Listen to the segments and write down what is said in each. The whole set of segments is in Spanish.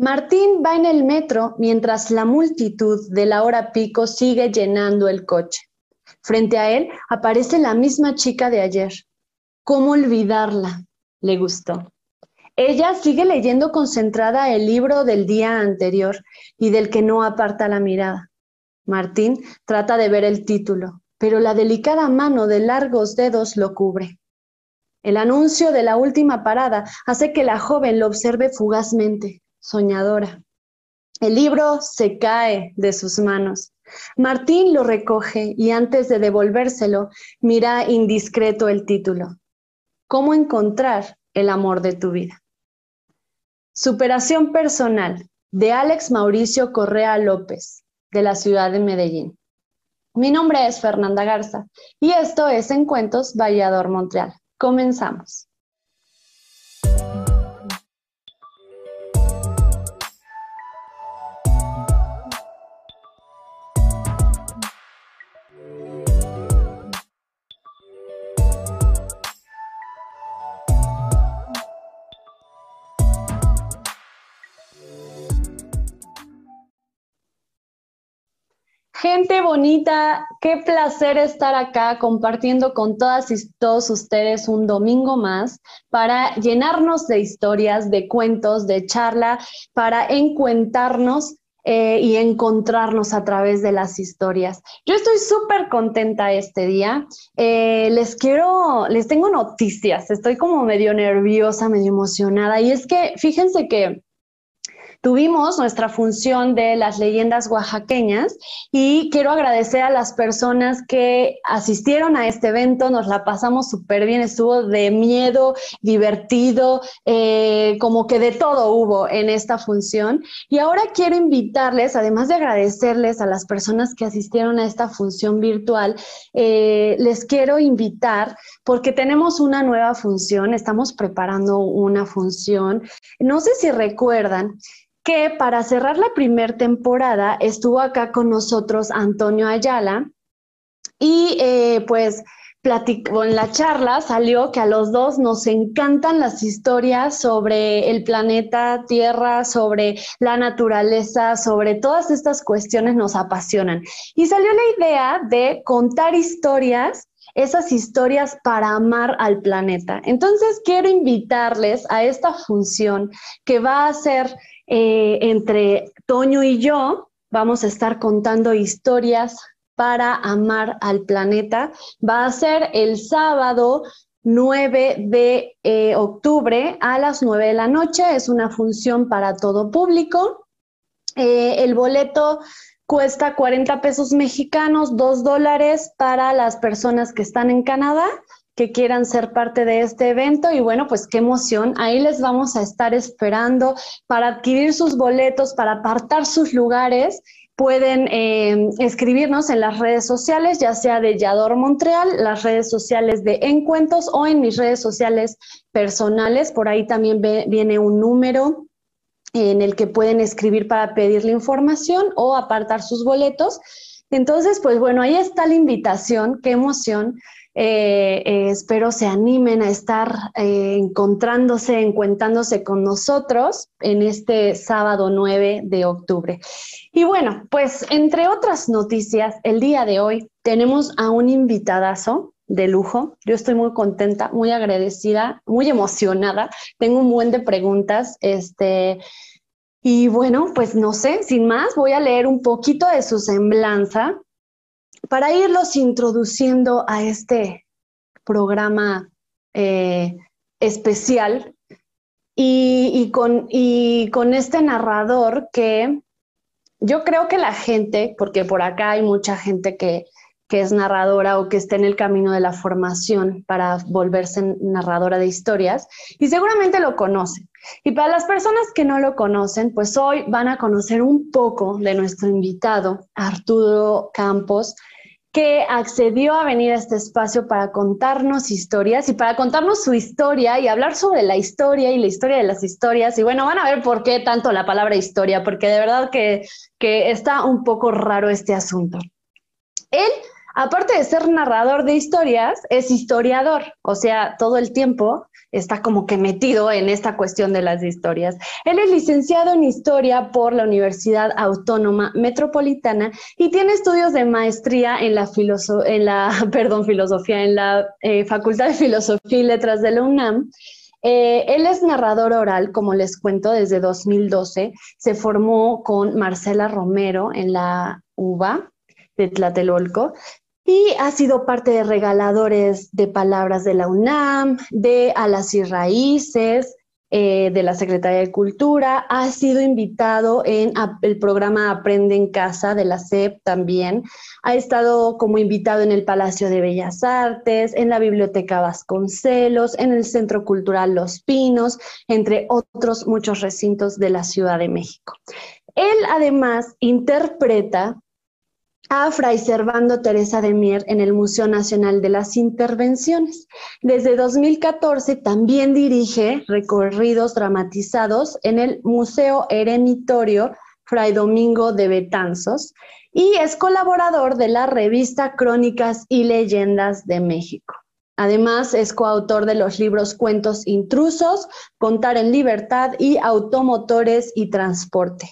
Martín va en el metro mientras la multitud de la hora pico sigue llenando el coche. Frente a él aparece la misma chica de ayer. ¿Cómo olvidarla? Le gustó. Ella sigue leyendo concentrada el libro del día anterior y del que no aparta la mirada. Martín trata de ver el título, pero la delicada mano de largos dedos lo cubre. El anuncio de la última parada hace que la joven lo observe fugazmente soñadora. El libro se cae de sus manos. Martín lo recoge y antes de devolvérselo, mira indiscreto el título. ¿Cómo encontrar el amor de tu vida? Superación personal de Alex Mauricio Correa López, de la ciudad de Medellín. Mi nombre es Fernanda Garza y esto es En Cuentos Vallador Montreal. Comenzamos. Bonita, qué placer estar acá compartiendo con todas y todos ustedes un domingo más para llenarnos de historias, de cuentos, de charla, para encuentarnos eh, y encontrarnos a través de las historias. Yo estoy súper contenta este día. Eh, les quiero, les tengo noticias. Estoy como medio nerviosa, medio emocionada. Y es que fíjense que Tuvimos nuestra función de las leyendas oaxaqueñas y quiero agradecer a las personas que asistieron a este evento, nos la pasamos súper bien, estuvo de miedo, divertido, eh, como que de todo hubo en esta función. Y ahora quiero invitarles, además de agradecerles a las personas que asistieron a esta función virtual, eh, les quiero invitar porque tenemos una nueva función, estamos preparando una función. No sé si recuerdan, que para cerrar la primera temporada estuvo acá con nosotros Antonio Ayala y eh, pues platicó en la charla salió que a los dos nos encantan las historias sobre el planeta Tierra, sobre la naturaleza, sobre todas estas cuestiones nos apasionan. Y salió la idea de contar historias esas historias para amar al planeta. Entonces quiero invitarles a esta función que va a ser eh, entre Toño y yo vamos a estar contando historias para amar al planeta. Va a ser el sábado 9 de eh, octubre a las 9 de la noche. Es una función para todo público. Eh, el boleto cuesta 40 pesos mexicanos, 2 dólares para las personas que están en Canadá que quieran ser parte de este evento y bueno, pues qué emoción. Ahí les vamos a estar esperando para adquirir sus boletos, para apartar sus lugares. Pueden eh, escribirnos en las redes sociales, ya sea de Yador Montreal, las redes sociales de Encuentros o en mis redes sociales personales. Por ahí también viene un número en el que pueden escribir para pedir la información o apartar sus boletos. Entonces, pues bueno, ahí está la invitación, qué emoción. Eh, eh, espero se animen a estar eh, encontrándose, encuentrándose con nosotros en este sábado 9 de octubre. Y bueno, pues entre otras noticias, el día de hoy tenemos a un invitadazo de lujo. Yo estoy muy contenta, muy agradecida, muy emocionada. Tengo un buen de preguntas. Este, y bueno, pues no sé, sin más, voy a leer un poquito de su semblanza para irlos introduciendo a este programa eh, especial y, con, y con este narrador que yo creo que la gente, porque por acá hay mucha gente que, que es narradora o que esté en el camino de la formación para volverse narradora de historias y seguramente lo conocen. Y para las personas que no lo conocen, pues hoy van a conocer un poco de nuestro invitado, Arturo Campos, que accedió a venir a este espacio para contarnos historias y para contarnos su historia y hablar sobre la historia y la historia de las historias. Y bueno, van a ver por qué tanto la palabra historia, porque de verdad que, que está un poco raro este asunto. Él aparte de ser narrador de historias, es historiador, o sea, todo el tiempo está como que metido en esta cuestión de las historias. Él es licenciado en historia por la Universidad Autónoma Metropolitana y tiene estudios de maestría en la, en la perdón, filosofía, en la eh, Facultad de Filosofía y Letras de la UNAM. Eh, él es narrador oral, como les cuento, desde 2012. Se formó con Marcela Romero en la UBA de Tlatelolco y ha sido parte de regaladores de palabras de la UNAM, de Alas y Raíces, eh, de la Secretaría de Cultura, ha sido invitado en el programa Aprende en Casa de la SEP también, ha estado como invitado en el Palacio de Bellas Artes, en la Biblioteca Vasconcelos, en el Centro Cultural Los Pinos, entre otros muchos recintos de la Ciudad de México. Él además interpreta a Fray Servando Teresa de Mier en el Museo Nacional de las Intervenciones. Desde 2014 también dirige recorridos dramatizados en el Museo Erenitorio Fray Domingo de Betanzos y es colaborador de la revista Crónicas y Leyendas de México. Además, es coautor de los libros Cuentos Intrusos, Contar en Libertad y Automotores y Transporte.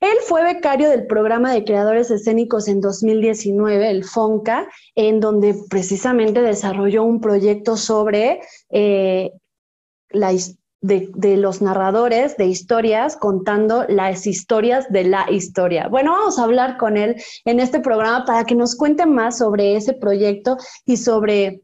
Él fue becario del programa de creadores escénicos en 2019, el FONCA, en donde precisamente desarrolló un proyecto sobre eh, de, los narradores de historias contando las historias de la historia. Bueno, vamos a hablar con él en este programa para que nos cuente más sobre ese proyecto y sobre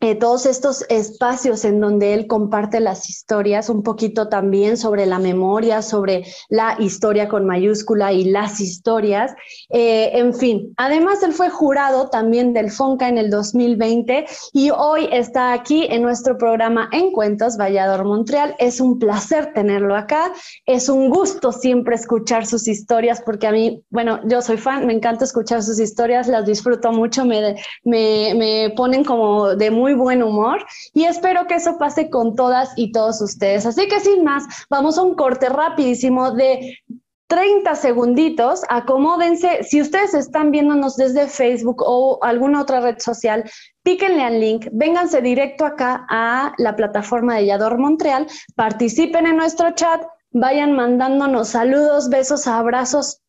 eh, todos estos espacios en donde él comparte las historias, un poquito también sobre la memoria, sobre la historia con mayúscula y las historias. Eh, en fin, además él fue jurado también del FONCA en el 2020 y hoy está aquí en nuestro programa En Cuentos Vallador Montreal. Es un placer tenerlo acá, es un gusto siempre escuchar sus historias porque a mí, bueno, yo soy fan, me encanta escuchar sus historias, las disfruto mucho, me, me, me ponen como de muy buen humor y espero que eso pase con todas y todos ustedes. Así que sin más, vamos a un corte rapidísimo de 30 segunditos, acomódense. Si ustedes están viéndonos desde Facebook o alguna otra red social, píquenle al link, vénganse directo acá a la plataforma de Yador Montreal, participen en nuestro chat, vayan mandándonos saludos, besos, abrazos,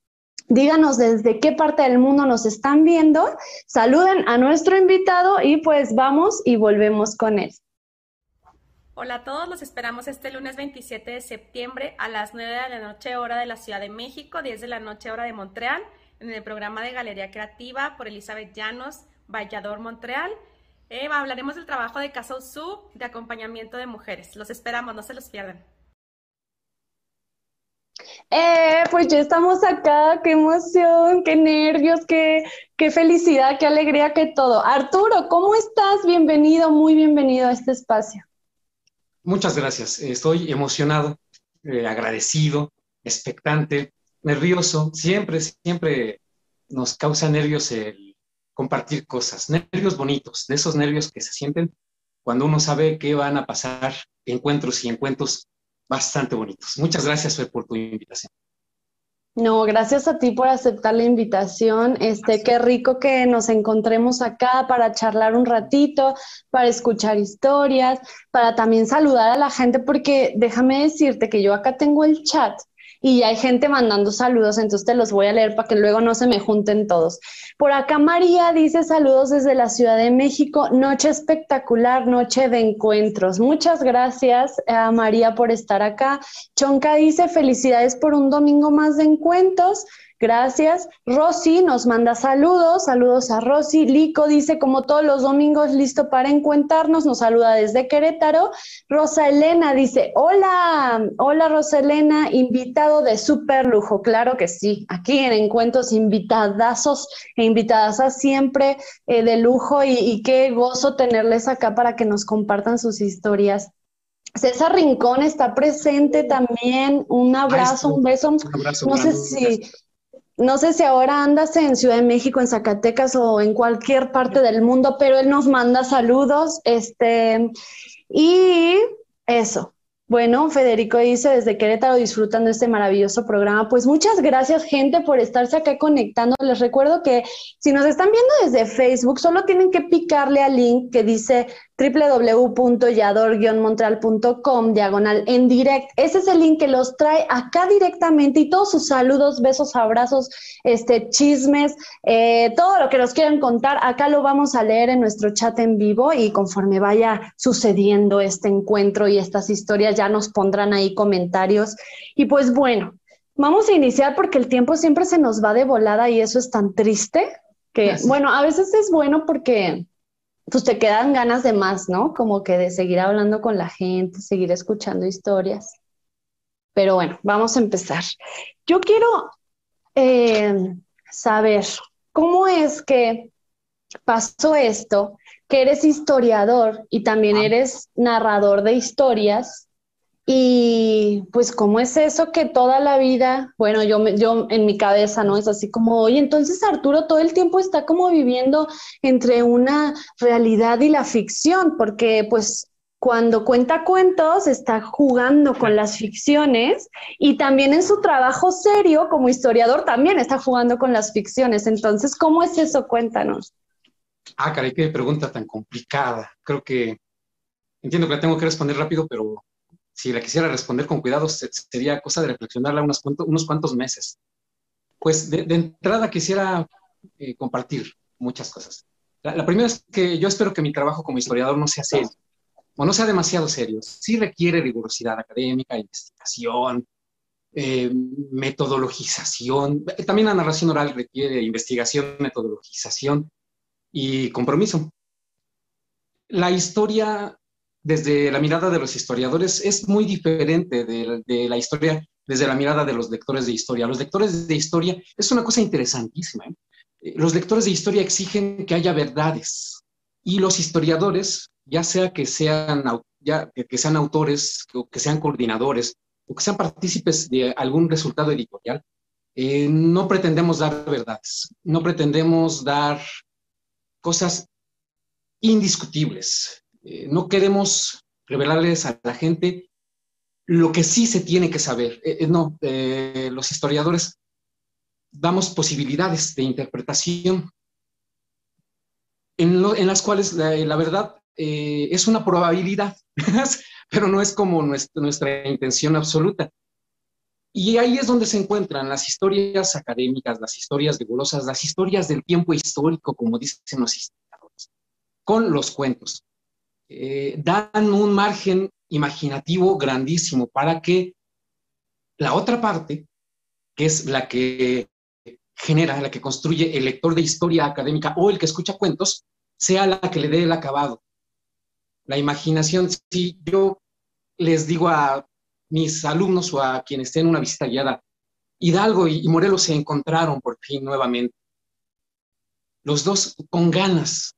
Díganos desde qué parte del mundo nos están viendo, saluden a nuestro invitado y pues vamos y volvemos con él. Hola a todos, los esperamos este lunes 27 de septiembre a las 9 de la noche hora de la Ciudad de México, 10 de la noche hora de Montreal, en el programa de Galería Creativa por Elizabeth Llanos, Vallador, Montreal. Eh, hablaremos del trabajo de Casa Usu de acompañamiento de mujeres. Los esperamos, no se los pierdan. Eh, pues ya estamos acá, qué emoción, qué nervios, qué, qué felicidad, qué alegría, qué todo. Arturo, ¿cómo estás? Bienvenido, muy bienvenido a este espacio. Muchas gracias, estoy emocionado, eh, agradecido, expectante, nervioso. Siempre, siempre nos causa nervios el compartir cosas, nervios bonitos, de esos nervios que se sienten cuando uno sabe que van a pasar encuentros y encuentros bastante bonitos. Muchas gracias por tu invitación. No, gracias a ti por aceptar la invitación. Este, qué rico que nos encontremos acá para charlar un ratito, para escuchar historias, para también saludar a la gente, porque déjame decirte que yo acá tengo el chat y hay gente mandando saludos, entonces te los voy a leer para que luego no se me junten todos. Por acá María dice saludos desde la Ciudad de México, noche espectacular, noche de encuentros. Muchas gracias a María por estar acá. Chonca dice felicidades por un domingo más de encuentros. Gracias. Rosy nos manda saludos, saludos a Rosy. Lico dice, como todos los domingos, listo para encuentarnos, nos saluda desde Querétaro. Rosa Elena dice, hola, hola Rosa Elena, invitado de súper lujo. Claro que sí, aquí en Encuentros invitadazos e invitadas a siempre eh, de lujo y, y qué gozo tenerles acá para que nos compartan sus historias. César Rincón está presente también. Un abrazo, un beso. no sé si, no sé si ahora andas en Ciudad de México, en Zacatecas o en cualquier parte del mundo, pero él nos manda saludos. Este, y eso. Bueno, Federico dice desde Querétaro disfrutando este maravilloso programa. Pues muchas gracias, gente, por estarse acá conectando. Les recuerdo que si nos están viendo desde Facebook, solo tienen que picarle al link que dice www.yador-montreal.com diagonal en direct. Ese es el link que los trae acá directamente y todos sus saludos, besos, abrazos, este, chismes, eh, todo lo que nos quieran contar, acá lo vamos a leer en nuestro chat en vivo y conforme vaya sucediendo este encuentro y estas historias ya nos pondrán ahí comentarios. Y pues bueno, vamos a iniciar porque el tiempo siempre se nos va de volada y eso es tan triste que, bueno, a veces es bueno porque pues te quedan ganas de más, ¿no? Como que de seguir hablando con la gente, seguir escuchando historias. Pero bueno, vamos a empezar. Yo quiero eh, saber cómo es que pasó esto, que eres historiador y también ah. eres narrador de historias y pues, ¿cómo es eso que toda la vida, bueno, yo, yo en mi cabeza, ¿no? Es así como, oye, entonces Arturo todo el tiempo está como viviendo entre una realidad y la ficción, porque pues cuando cuenta cuentos está jugando con las ficciones y también en su trabajo serio como historiador también está jugando con las ficciones. Entonces, ¿cómo es eso? Cuéntanos. Ah, caray, qué pregunta tan complicada. Creo que entiendo que la tengo que responder rápido, pero si la quisiera responder con cuidado, sería cosa de reflexionarla unos cuantos, unos cuantos meses. Pues de, entrada quisiera eh, compartir muchas cosas. La, primera es que yo espero que mi trabajo como historiador no sea serio, o no sea demasiado serio. Sí requiere rigurosidad académica, investigación, eh, metodologización. También la narración oral requiere investigación, metodologización y compromiso. La historia desde la mirada de los historiadores es muy diferente de, la historia desde la mirada de los lectores de historia. Los lectores de historia es una cosa interesantísima. ¿eh? Eh, los lectores de historia exigen que haya verdades y los historiadores, ya sea que sean, ya, que sean autores o que sean coordinadores o que sean partícipes de algún resultado editorial, eh, no pretendemos dar verdades, no pretendemos dar cosas indiscutibles. Eh, no queremos revelarles a la gente lo que sí se tiene que saber. Eh, eh, no, los historiadores damos posibilidades de interpretación en, las cuales la, verdad es una probabilidad, pero no es como nuestra, nuestra intención absoluta. Y ahí es donde se encuentran las historias académicas, las historias rigurosas, las historias del tiempo histórico, como dicen los historiadores, con los cuentos. Eh, dan un margen imaginativo grandísimo para que la otra parte, que es la que genera, la que construye el lector de historia académica o el que escucha cuentos, sea la que le dé el acabado. La imaginación, si yo les digo a mis alumnos o a quienes estén en una visita guiada, Hidalgo y Morelos se encontraron por fin nuevamente. Los dos con ganas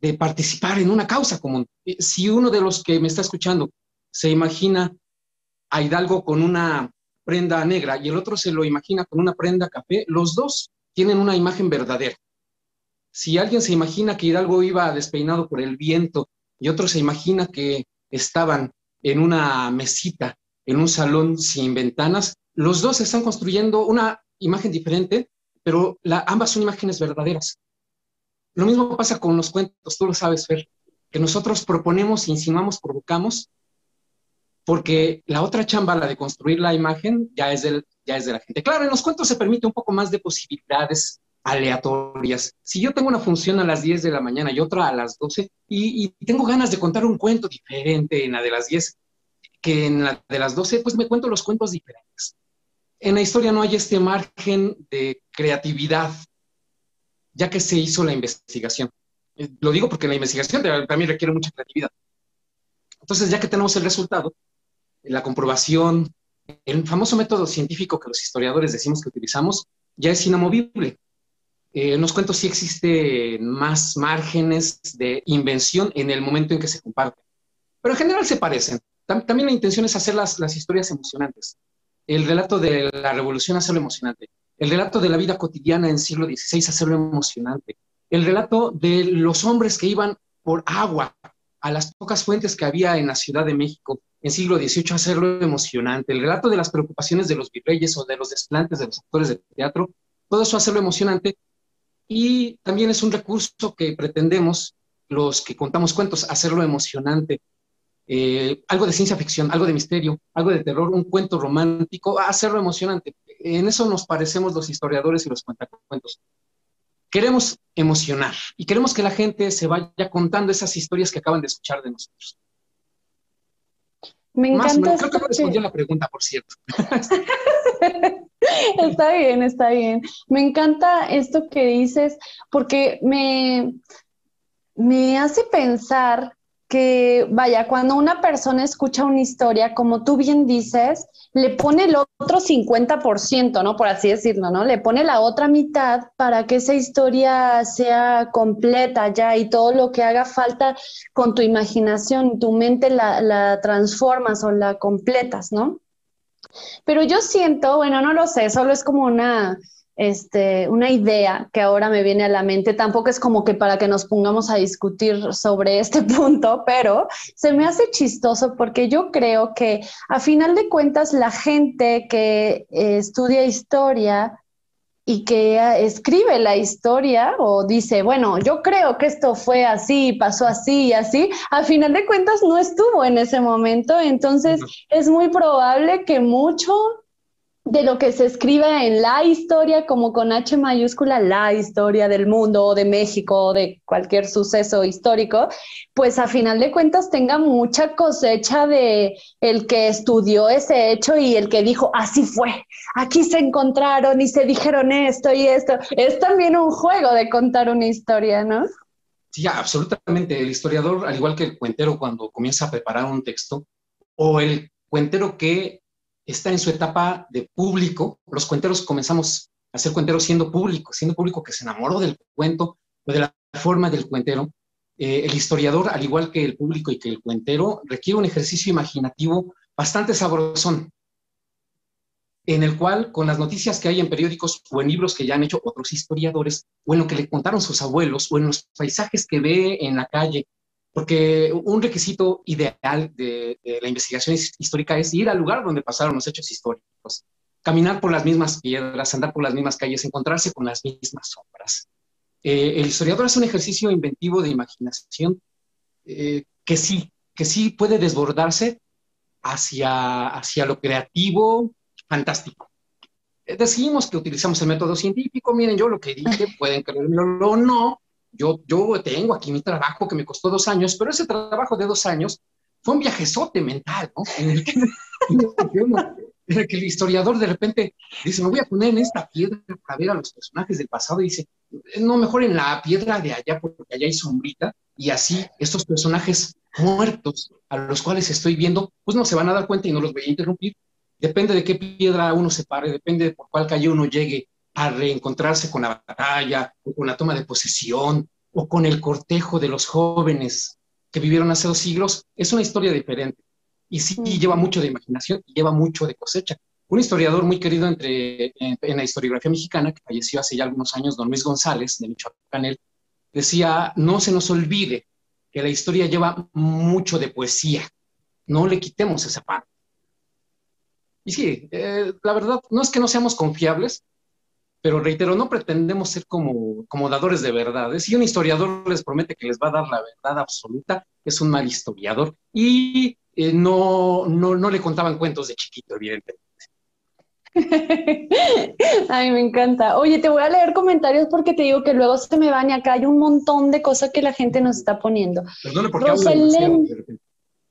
de participar en una causa común. Eh, si uno de los que me está escuchando se imagina a Hidalgo con una prenda negra y el otro se lo imagina con una prenda café, los dos tienen una imagen verdadera. Si alguien se imagina que Hidalgo iba despeinado por el viento y otro se imagina que estaban en una mesita, en un salón sin ventanas, los dos están construyendo una imagen diferente, pero ambas son imágenes verdaderas. Lo mismo pasa con los cuentos, tú lo sabes, Fer, que nosotros proponemos, insinuamos, provocamos, porque la otra chamba, la de construir la imagen, ya es, del, ya es de la gente. Claro, en los cuentos se permite un poco más de posibilidades aleatorias. Si yo tengo una función a las 10 de la mañana y otra a las 12 y, y, tengo ganas de contar un cuento diferente en la de las 10 que en la de las 12, pues me cuento los cuentos diferentes. en la historia no hay este margen de creatividad, ya que se hizo la investigación. Eh, lo digo porque la investigación también requiere mucha creatividad. Entonces, ya que tenemos el resultado, la comprobación, el famoso método científico que los historiadores decimos que utilizamos, ya es inamovible. Eh, en los cuentos sí existen más márgenes de invención en el momento en que se comparten, pero en general se parecen. también la intención es hacer las, las historias emocionantes. El relato de la revolución, hacerlo emocionante. El relato de la vida cotidiana en siglo XVI, hacerlo emocionante. El relato de los hombres que iban por agua a las pocas fuentes que había en la Ciudad de México en siglo XVIII, hacerlo emocionante. El relato de las preocupaciones de los virreyes o de los desplantes de los actores de teatro, todo eso hacerlo emocionante. Y también es un recurso que pretendemos los que contamos cuentos, hacerlo emocionante. Eh, algo de ciencia ficción, algo de misterio, algo de terror, un cuento romántico, hacerlo emocionante. En eso nos parecemos los historiadores y los cuentacuentos. Queremos emocionar y queremos que la gente se vaya contando esas historias que acaban de escuchar de nosotros. Me encanta. creo que no respondí a la pregunta, por cierto. está bien, está bien. Me encanta esto que dices porque me, me hace pensar que, vaya, cuando una persona escucha una historia, como tú bien dices, le pone el otro 50%, ¿no? Por así decirlo, ¿no? Le pone la otra mitad para que esa historia sea completa ya y todo lo que haga falta con tu imaginación, tu mente la, la transformas o la completas, ¿no? Pero yo siento, bueno, no lo sé, solo es como una este, una idea que ahora me viene a la mente. Tampoco es como que para que nos pongamos a discutir sobre este punto, pero se me hace chistoso porque yo creo que a final de cuentas la gente que eh, estudia historia y que escribe la historia o dice, bueno, yo creo que esto fue así, pasó así y así, a final de cuentas no estuvo en ese momento, entonces es muy probable que mucho de lo que se escribe en la historia, como con H mayúscula, la historia del mundo o de México o de cualquier suceso histórico, pues a final de cuentas tenga mucha cosecha de el que estudió ese hecho y el que dijo, así fue, aquí se encontraron y se dijeron esto y esto. Es también un juego de contar una historia, ¿no? Sí, absolutamente. El historiador, al igual que el cuentero cuando comienza a preparar un texto, o el cuentero que está en su etapa de público. Los cuenteros comenzamos a ser cuenteros siendo público, siendo público que se enamoró del cuento o de la forma del cuentero. Eh, el historiador, al igual que el público y que el cuentero, requiere un ejercicio imaginativo bastante sabrosón, en el cual, con las noticias que hay en periódicos o en libros que ya han hecho otros historiadores, o en lo que le contaron sus abuelos, o en los paisajes que ve en la calle, porque un requisito ideal de, la investigación histórica es ir al lugar donde pasaron los hechos históricos, caminar por las mismas piedras, andar por las mismas calles, encontrarse con las mismas sombras. Eh, el historiador es un ejercicio inventivo de imaginación eh, que sí, que sí puede desbordarse hacia, hacia lo creativo, fantástico. Eh, decimos que utilizamos el método científico, miren, yo lo que dije, pueden creerlo o no, yo, yo tengo aquí mi trabajo que me costó dos años, pero ese trabajo de dos años fue un viajezote mental, ¿no? En el que, el historiador de repente dice, me voy a poner en esta piedra para ver a los personajes del pasado y dice, no, mejor en la piedra de allá porque allá hay sombrita y así estos personajes muertos a los cuales estoy viendo, pues no se van a dar cuenta y no los voy a interrumpir. Depende de qué piedra uno se pare, depende de por cuál calle uno llegue a reencontrarse con la batalla o con la toma de posesión o con el cortejo de los jóvenes que vivieron hace dos siglos, es una historia diferente. Y sí lleva mucho de imaginación y lleva mucho de cosecha. Un historiador muy querido entre, en, la historiografía mexicana, que falleció hace ya algunos años, don Luis González, de Michoacán, él, decía, no se nos olvide que la historia lleva mucho de poesía, no le quitemos esa parte. Y sí, eh, la verdad, no es que no seamos confiables, pero reitero, no pretendemos ser como, como dadores de verdades. Si un historiador les promete que les va a dar la verdad absoluta, es un mal historiador. Y eh, no, no, no le contaban cuentos de chiquito, evidentemente. Ay, me encanta. Oye, te voy a leer comentarios porque te digo que luego se me van y acá hay un montón de cosas que la gente nos está poniendo. Perdone porque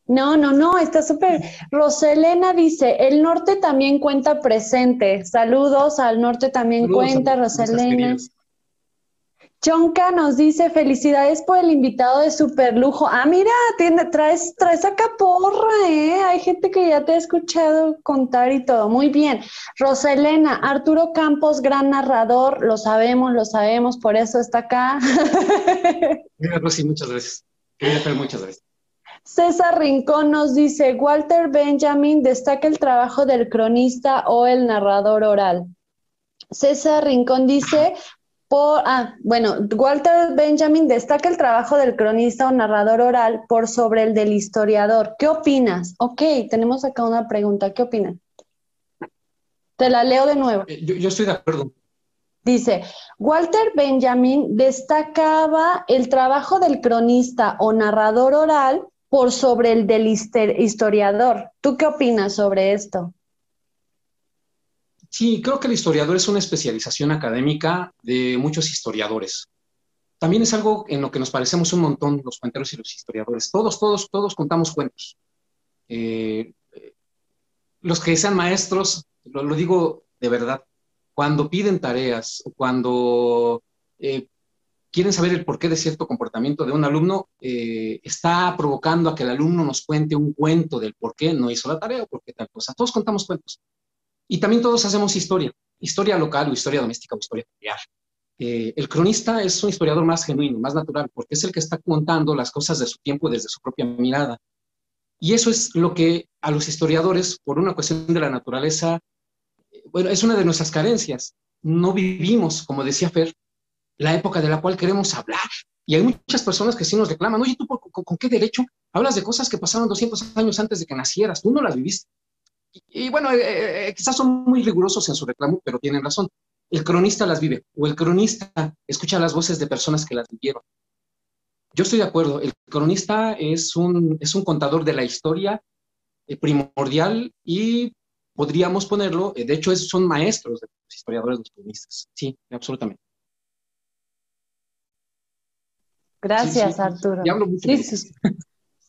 No, no, no, está súper. Roselena dice, el norte también cuenta presente. Saludos, al norte también cuenta, Roselena. Chonka nos dice, felicidades por el invitado de super lujo. Ah, mira, tiene, traes, traes acá porra, ¿eh? Hay gente que ya te ha escuchado contar y todo. Muy bien. Roselena, Arturo Campos, gran narrador, lo sabemos, lo sabemos, por eso está acá. Rosy, muchas gracias. Muchas gracias. César Rincón nos dice, Walter Benjamin destaca el trabajo del cronista o el narrador oral. César Rincón dice, por, ah, bueno, Walter Benjamin destaca el trabajo del cronista o narrador oral por sobre el del historiador. ¿Qué opinas? Ok, tenemos acá una pregunta. ¿Qué opinas? Te la leo de nuevo. Eh, yo, yo estoy de acuerdo. Dice, Walter Benjamin destacaba el trabajo del cronista o narrador oral por sobre el del historiador. ¿Tú qué opinas sobre esto? Sí, creo que el historiador es una especialización académica de muchos historiadores. También es algo en lo que nos parecemos un montón los cuenteros y los historiadores. Todos, todos, todos contamos cuentos. Eh, los que sean maestros, lo, digo de verdad, cuando piden tareas cuando eh, quieren saber el porqué de cierto comportamiento de un alumno, eh, está provocando a que el alumno nos cuente un cuento del por qué no hizo la tarea o por qué tal cosa. Todos contamos cuentos. Y también todos hacemos historia, historia local o historia doméstica o historia familiar. Eh, el cronista es un historiador más genuino, más natural, porque es el que está contando las cosas de su tiempo desde su propia mirada. Y eso es lo que a los historiadores, por una cuestión de la naturaleza, eh, bueno, es una de nuestras carencias. No vivimos, como decía Fer, la época de la cual queremos hablar. Y hay muchas personas que sí nos reclaman, oye, ¿tú con, qué derecho hablas de cosas que pasaron 200 años antes de que nacieras? Tú no las viviste. Y, bueno, eh, eh, eh, quizás son muy rigurosos en su reclamo, pero tienen razón. El cronista las vive o el cronista escucha las voces de personas que las vivieron. Yo estoy de acuerdo, el cronista es un, es un contador de la historia primordial y podríamos ponerlo, de hecho son maestros de los historiadores, cronistas. Sí, absolutamente. Gracias, Arturo.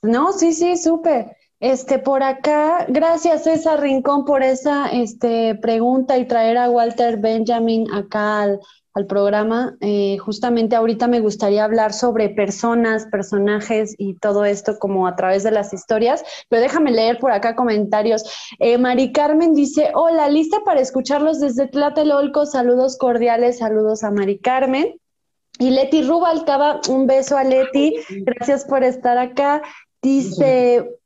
No, sí, sí, súper. Este, por acá, gracias César Rincón por esa este, pregunta y traer a Walter Benjamin acá al, programa. Eh, justamente ahorita me gustaría hablar sobre personas, personajes y todo esto como a través de las historias, pero déjame leer por acá comentarios. Eh, Mari Carmen dice, hola, lista para escucharlos desde Tlatelolco, saludos cordiales, saludos a Mari Carmen. Y Leti Rubalcaba, un beso a Leti, gracias por estar acá. Dice,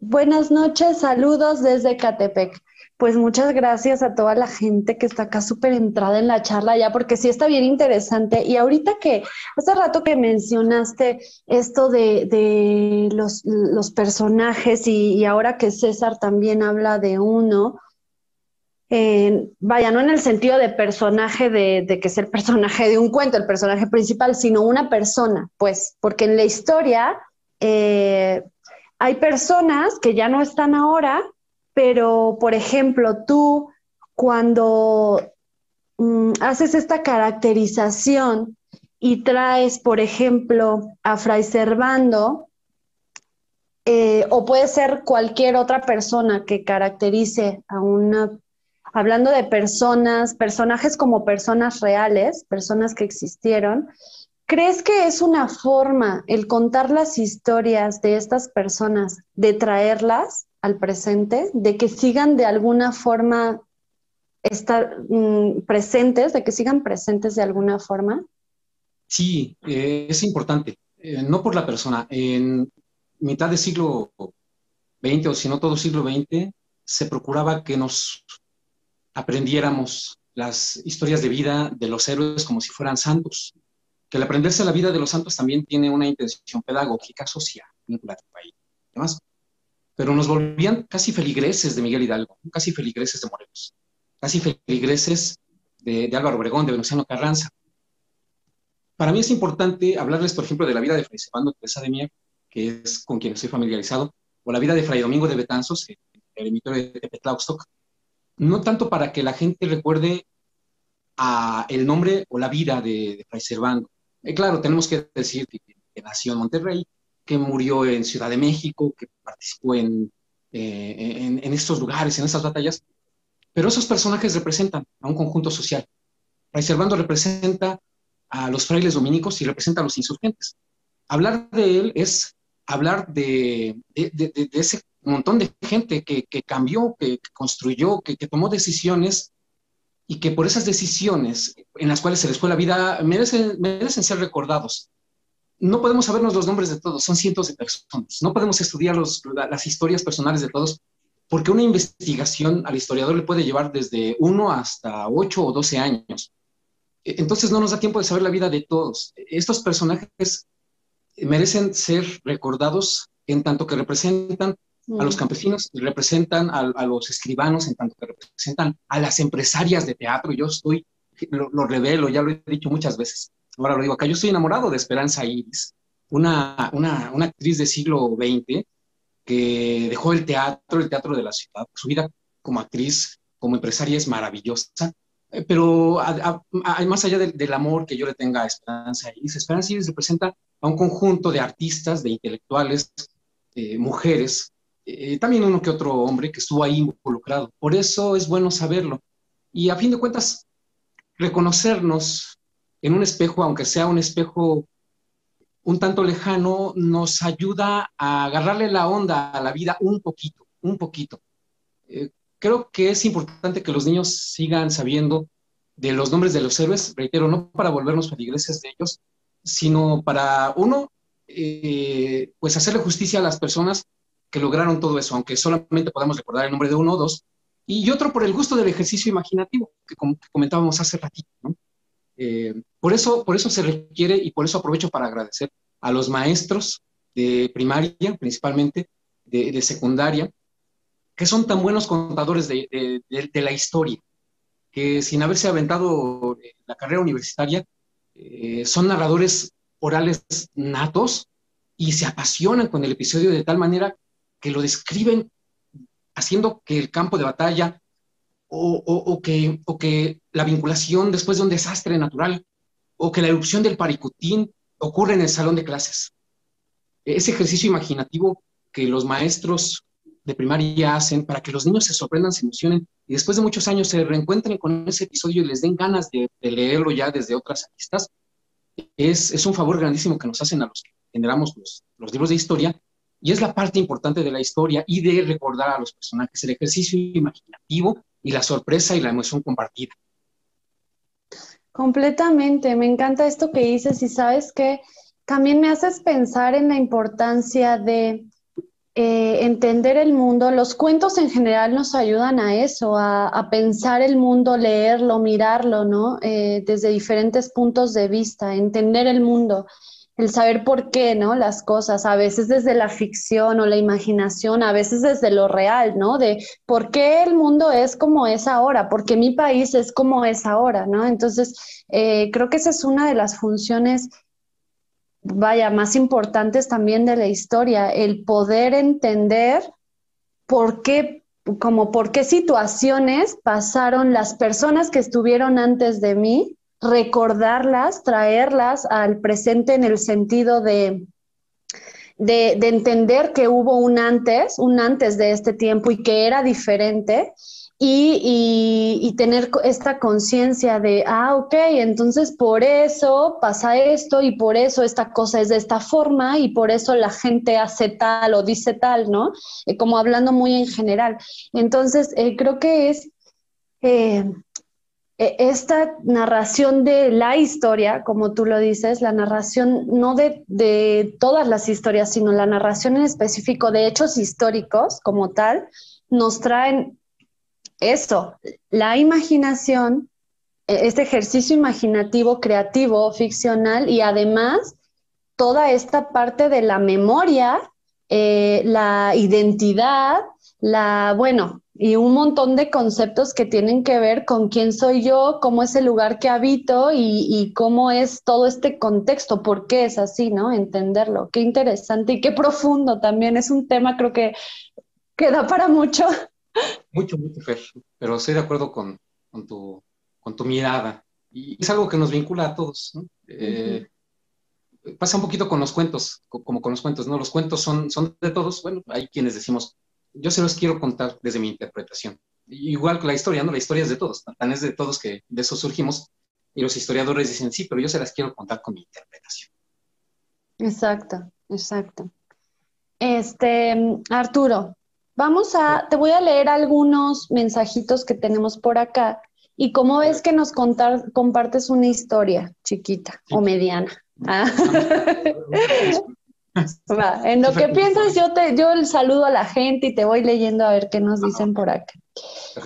buenas noches, saludos desde Catepec. Pues muchas gracias a toda la gente que está acá súper entrada en la charla ya, porque sí está bien interesante. Y ahorita que, hace rato que mencionaste esto de, los, personajes y, y ahora que César también habla de uno, vaya, no en el sentido de personaje, de, que es el personaje de un cuento, el personaje principal, sino una persona, pues, porque en la historia eh, hay personas que ya no están ahora, pero, por ejemplo, tú cuando mm, haces esta caracterización y traes, por ejemplo, a Fray Servando, eh, o puede ser cualquier otra persona que caracterice a una hablando de personas, personajes como personas reales, personas que existieron, ¿crees que es una forma el contar las historias de estas personas, de traerlas al presente, de que sigan de alguna forma estar mm, presentes, de que sigan presentes de alguna forma? Sí, eh, es importante, eh, no por la persona. En mitad del siglo XX, o si no todo siglo XX, se procuraba que nos aprendiéramos las historias de vida de los héroes como si fueran santos. Que el aprenderse la vida de los santos también tiene una intención pedagógica, social, vinculativa y demás. Pero nos volvían casi feligreses de Miguel Hidalgo, casi feligreses de Morelos, casi feligreses de, Álvaro Obregón, de Venustiano Carranza. Para mí es importante hablarles, por ejemplo, de la vida de Fray Servando Teresa de Mier, que es con quien estoy familiarizado, o la vida de Fray Domingo de Betanzos, el, de Tepetlaustock, no tanto para que la gente recuerde el nombre o la vida de, Fray Servando. Eh, claro, tenemos que decir que, nació en Monterrey, que murió en Ciudad de México, que participó en, eh, en, estos lugares, en estas batallas, pero esos personajes representan a un conjunto social. Fray Servando representa a los frailes dominicos y representa a los insurgentes. Hablar de él es hablar de, de, ese montón de gente que, que cambió, que, construyó, que, que, tomó decisiones y que por esas decisiones en las cuales se les fue la vida merecen, merecen ser recordados no podemos sabernos los nombres de todos, son cientos de personas. No podemos estudiar las historias personales de todos, porque una investigación al historiador le puede llevar desde uno hasta ocho o doce años. E, entonces no nos da tiempo de saber la vida de todos. Estos personajes merecen ser recordados en tanto que representan a los campesinos, representan a, los escribanos, en tanto que representan a las empresarias de teatro. Yo estoy, lo revelo, ya lo he dicho muchas veces ahora lo digo acá, yo estoy enamorado de Esperanza Iris, una, una, una actriz del siglo XX que dejó el teatro, el teatro de la ciudad. Su vida como actriz, como empresaria es maravillosa, eh, pero más allá del, amor que yo le tenga a Esperanza Iris, Esperanza Iris representa a un conjunto de artistas, de intelectuales, eh, mujeres, eh, también uno que otro hombre que estuvo ahí involucrado. Por eso es bueno saberlo. Y a fin de cuentas, reconocernos en un espejo, aunque sea un espejo un tanto lejano, nos ayuda a agarrarle la onda a la vida un poquito, un poquito. Eh, creo que es importante que los niños sigan sabiendo de los nombres de los héroes, reitero, no para volvernos feligreses de ellos, sino para uno, eh, pues hacerle justicia a las personas que lograron todo eso, aunque solamente podamos recordar el nombre de uno o dos, y otro por el gusto del ejercicio imaginativo, que, comentábamos hace ratito, ¿no? Eh, por, eso, por eso se requiere y por eso aprovecho para agradecer a los maestros de primaria, principalmente de, secundaria, que son tan buenos contadores de, la historia, que sin haberse aventado la carrera universitaria, eh, son narradores orales natos y se apasionan con el episodio de tal manera que lo describen haciendo que el campo de batalla o, que, o que la vinculación después de un desastre natural, o que la erupción del Paricutín ocurre en el salón de clases. Ese ejercicio imaginativo que los maestros de primaria hacen para que los niños se sorprendan, se emocionen y después de muchos años se reencuentren con ese episodio y les den ganas de, leerlo ya desde otras aristas, es, es, un favor grandísimo que nos hacen a los que generamos los libros de historia y es la parte importante de la historia y de recordar a los personajes, el ejercicio imaginativo y la sorpresa y la emoción compartida. Completamente, me encanta esto que dices y sabes que también me haces pensar en la importancia de eh, entender el mundo. Los cuentos en general nos ayudan a eso, a, pensar el mundo, leerlo, mirarlo, ¿no? Eh, desde diferentes puntos de vista, entender el mundo el saber por qué, ¿no? Las cosas, a veces desde la ficción o la imaginación, a veces desde lo real, ¿no? De por qué el mundo es como es ahora, por qué mi país es como es ahora, ¿no? Entonces, eh, creo que esa es una de las funciones, vaya, más importantes también de la historia, el poder entender por qué, como por qué situaciones pasaron las personas que estuvieron antes de mí recordarlas, traerlas al presente en el sentido de, de, entender que hubo un antes, un antes de este tiempo y que era diferente. Y, tener esta conciencia de, ah, ok, entonces por eso pasa esto y por eso esta cosa es de esta forma y por eso la gente hace tal o dice tal, ¿no? Eh, como hablando muy en general. Entonces, eh, creo que es eh, esta narración de la historia, como tú lo dices, la narración no de, todas las historias, sino la narración en específico de hechos históricos como tal, nos traen eso, la imaginación, e, este ejercicio imaginativo, creativo, ficcional y además toda esta parte de la memoria, eh, la identidad, la, bueno, y un montón de conceptos que tienen que ver con quién soy yo, cómo es el lugar que habito y, cómo es todo este contexto, por qué es así, ¿no? Entenderlo. Qué interesante y qué profundo también. Es un tema, creo que, queda para mucho. Mucho, mucho, Fer, pero estoy de acuerdo con, tu, con tu mirada. Y es algo que nos vincula a todos, ¿no? Eh, pasa un poquito con los cuentos, como con los cuentos, ¿no? Los cuentos son, son de todos, bueno, hay quienes decimos, yo se los quiero contar desde mi interpretación. Igual que la historia, ¿no? La historia es de todos, tan es de todos que de eso surgimos, y los historiadores dicen, sí, pero yo se las quiero contar con mi interpretación. Exacto, exacto. Este, Arturo, vamos a, te voy a leer algunos mensajitos que tenemos por acá. ¿Y cómo ves que nos contar, compartes una historia chiquita o mediana? Ah. en lo que piensas, yo te, yo el saludo a la gente y te voy leyendo a ver qué nos dicen por acá.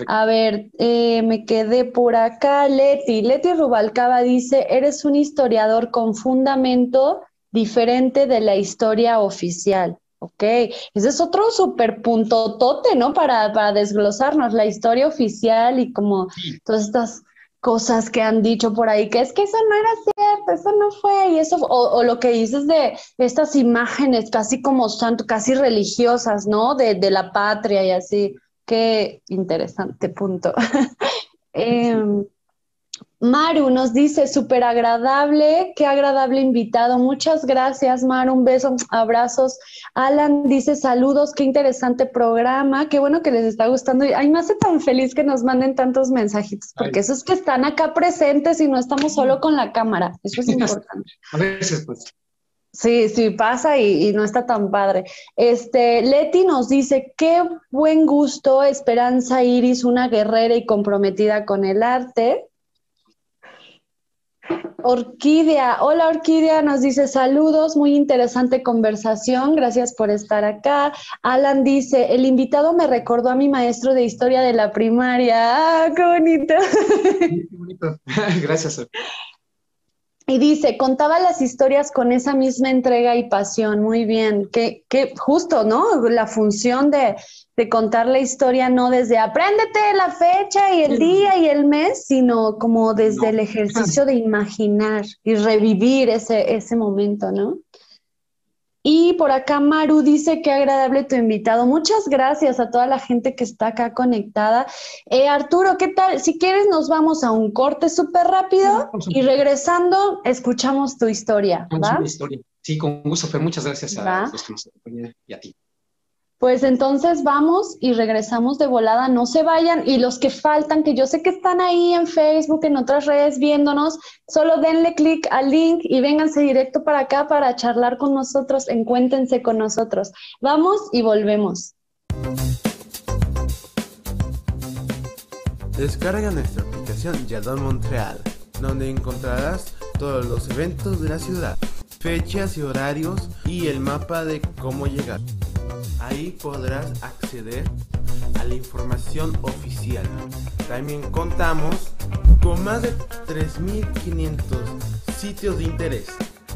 A ver, eh, me quedé por acá. Leti, Leti Rubalcaba dice: Eres un historiador con fundamento diferente de la historia oficial. Ok, ese es otro súper puntotote, ¿no? Para, para desglosarnos la historia oficial y como todas estas cosas que han dicho por ahí, que es que eso no era cierto, eso no fue, y eso, o, lo que dices de estas imágenes casi como santo, casi religiosas, ¿no? De, de la patria y así. Qué interesante punto. eh, Maru nos dice, súper agradable, qué agradable invitado. Muchas gracias, Maru. Un beso, abrazos. Alan dice, saludos, qué interesante programa. Qué bueno que les está gustando. Ay, me hace tan feliz que nos manden tantos mensajitos, porque eso es que están acá presentes y no estamos solo con la cámara. Eso es importante. A veces, pues. Sí, sí, pasa y, y, no está tan padre. Este, Leti nos dice, qué buen gusto, Esperanza Iris, una guerrera y comprometida con el arte. Orquídea, hola Orquídea, nos dice saludos, muy interesante conversación, gracias por estar acá. Alan dice, el invitado me recordó a mi maestro de historia de la primaria. ¡Ah, qué bonito! Qué bonito, gracias. Y dice, contaba las historias con esa misma entrega y pasión, muy bien, que, que justo, ¿no? La función de, de contar la historia no desde apréndete la fecha y el día y el mes, sino como desde el ejercicio de imaginar y revivir ese, ese momento, ¿no? Y por acá Maru dice que agradable tu invitado. Muchas gracias a toda la gente que está acá conectada. Eh, Arturo, ¿qué tal? Si quieres nos vamos a un corte súper rápido y regresando escuchamos tu historia. ¿va? historia. Sí, con gusto, Fer. Muchas gracias a los que nos acompañan y a ti. Pues entonces vamos y regresamos de volada, no se vayan y los que faltan, que yo sé que están ahí en Facebook, en otras redes viéndonos, solo denle clic al link y vénganse directo para acá para charlar con nosotros, encuéntense con nosotros. Vamos y volvemos. Descarga nuestra aplicación Yadon Montreal, donde encontrarás todos los eventos de la ciudad, fechas y horarios y el mapa de cómo llegar. Ahí podrás acceder a la información oficial. También contamos con más de 3.500 sitios de interés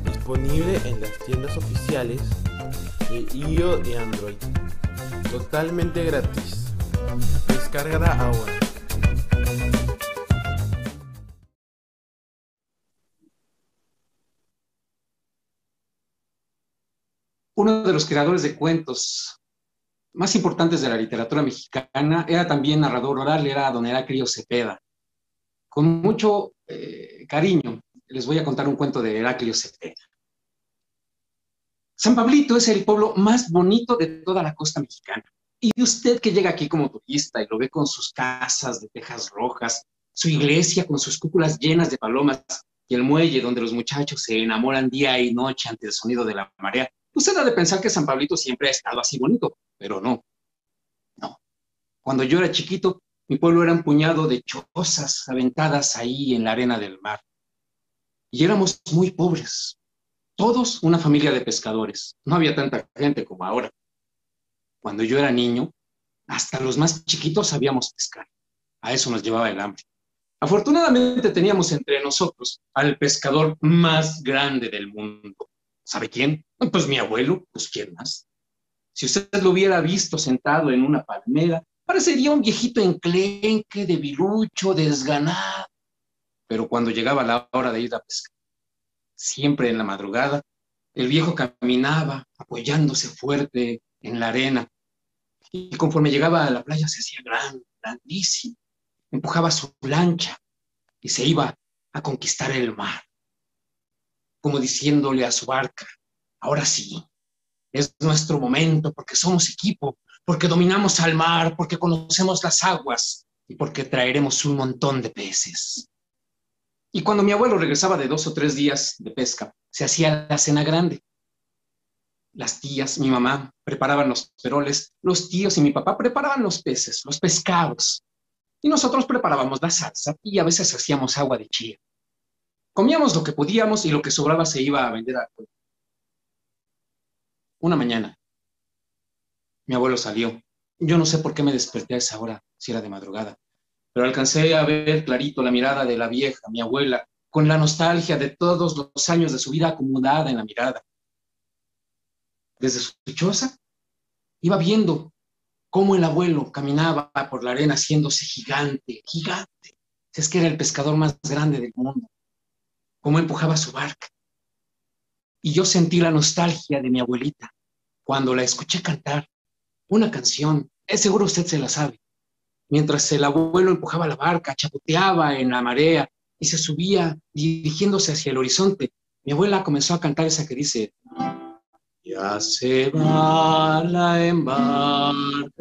disponible en las tiendas oficiales de iOS y Android. Totalmente gratis. Descárgala ahora. Uno de los creadores de cuentos más importantes de la literatura mexicana era también narrador oral, era don Heraclio Cepeda. Con mucho eh, cariño les voy a contar un cuento de Heraclio Cepeda. San Pablito es el pueblo más bonito de toda la costa mexicana. Y usted que llega aquí como turista y lo ve con sus casas de tejas rojas, su iglesia con sus cúpulas llenas de palomas y el muelle donde los muchachos se enamoran día y noche ante el sonido de la marea, Usted ha de pensar que San Pablito siempre ha estado así bonito, pero no. No. Cuando yo era chiquito, mi pueblo era un puñado de chozas aventadas ahí en la arena del mar. Y éramos muy pobres. Todos una familia de pescadores. No había tanta gente como ahora. Cuando yo era niño, hasta los más chiquitos sabíamos pescar. A eso nos llevaba el hambre. Afortunadamente teníamos entre nosotros al pescador más grande del mundo. ¿Sabe quién? Pues mi abuelo, pues quién más. Si usted lo hubiera visto sentado en una palmera, parecería un viejito enclenque, debilucho, desganado. Pero cuando llegaba la hora de ir a pescar, siempre en la madrugada, el viejo caminaba apoyándose fuerte en la arena y conforme llegaba a la playa se hacía grande, grandísimo. Empujaba su lancha y se iba a conquistar el mar. Como diciéndole a su barca, ahora sí, es nuestro momento porque somos equipo, porque dominamos al mar, porque conocemos las aguas y porque traeremos un montón de peces. Y cuando mi abuelo regresaba de dos o tres días de pesca, se hacía la cena grande. Las tías, mi mamá, preparaban los peroles, los tíos y mi papá preparaban los peces, los pescados. Y nosotros preparábamos la salsa y a veces hacíamos agua de chía. Comíamos lo que podíamos y lo que sobraba se iba a vender pueblo. Una mañana, mi abuelo salió. Yo no sé por qué me desperté a esa hora, si era de madrugada, pero alcancé a ver clarito la mirada de la vieja, mi abuela, con la nostalgia de todos los años de su vida acomodada en la mirada. Desde su choza iba viendo cómo el abuelo caminaba por la arena haciéndose gigante, gigante. Es que era el pescador más grande del mundo. Cómo empujaba su barca. Y yo sentí la nostalgia de mi abuelita cuando la escuché cantar una canción. Es seguro usted se la sabe mientras el abuelo empujaba la barca, chapoteaba en la marea y se subía dirigiéndose hacia el horizonte. Mi abuela comenzó a cantar esa que dice, ya se va la embarcación,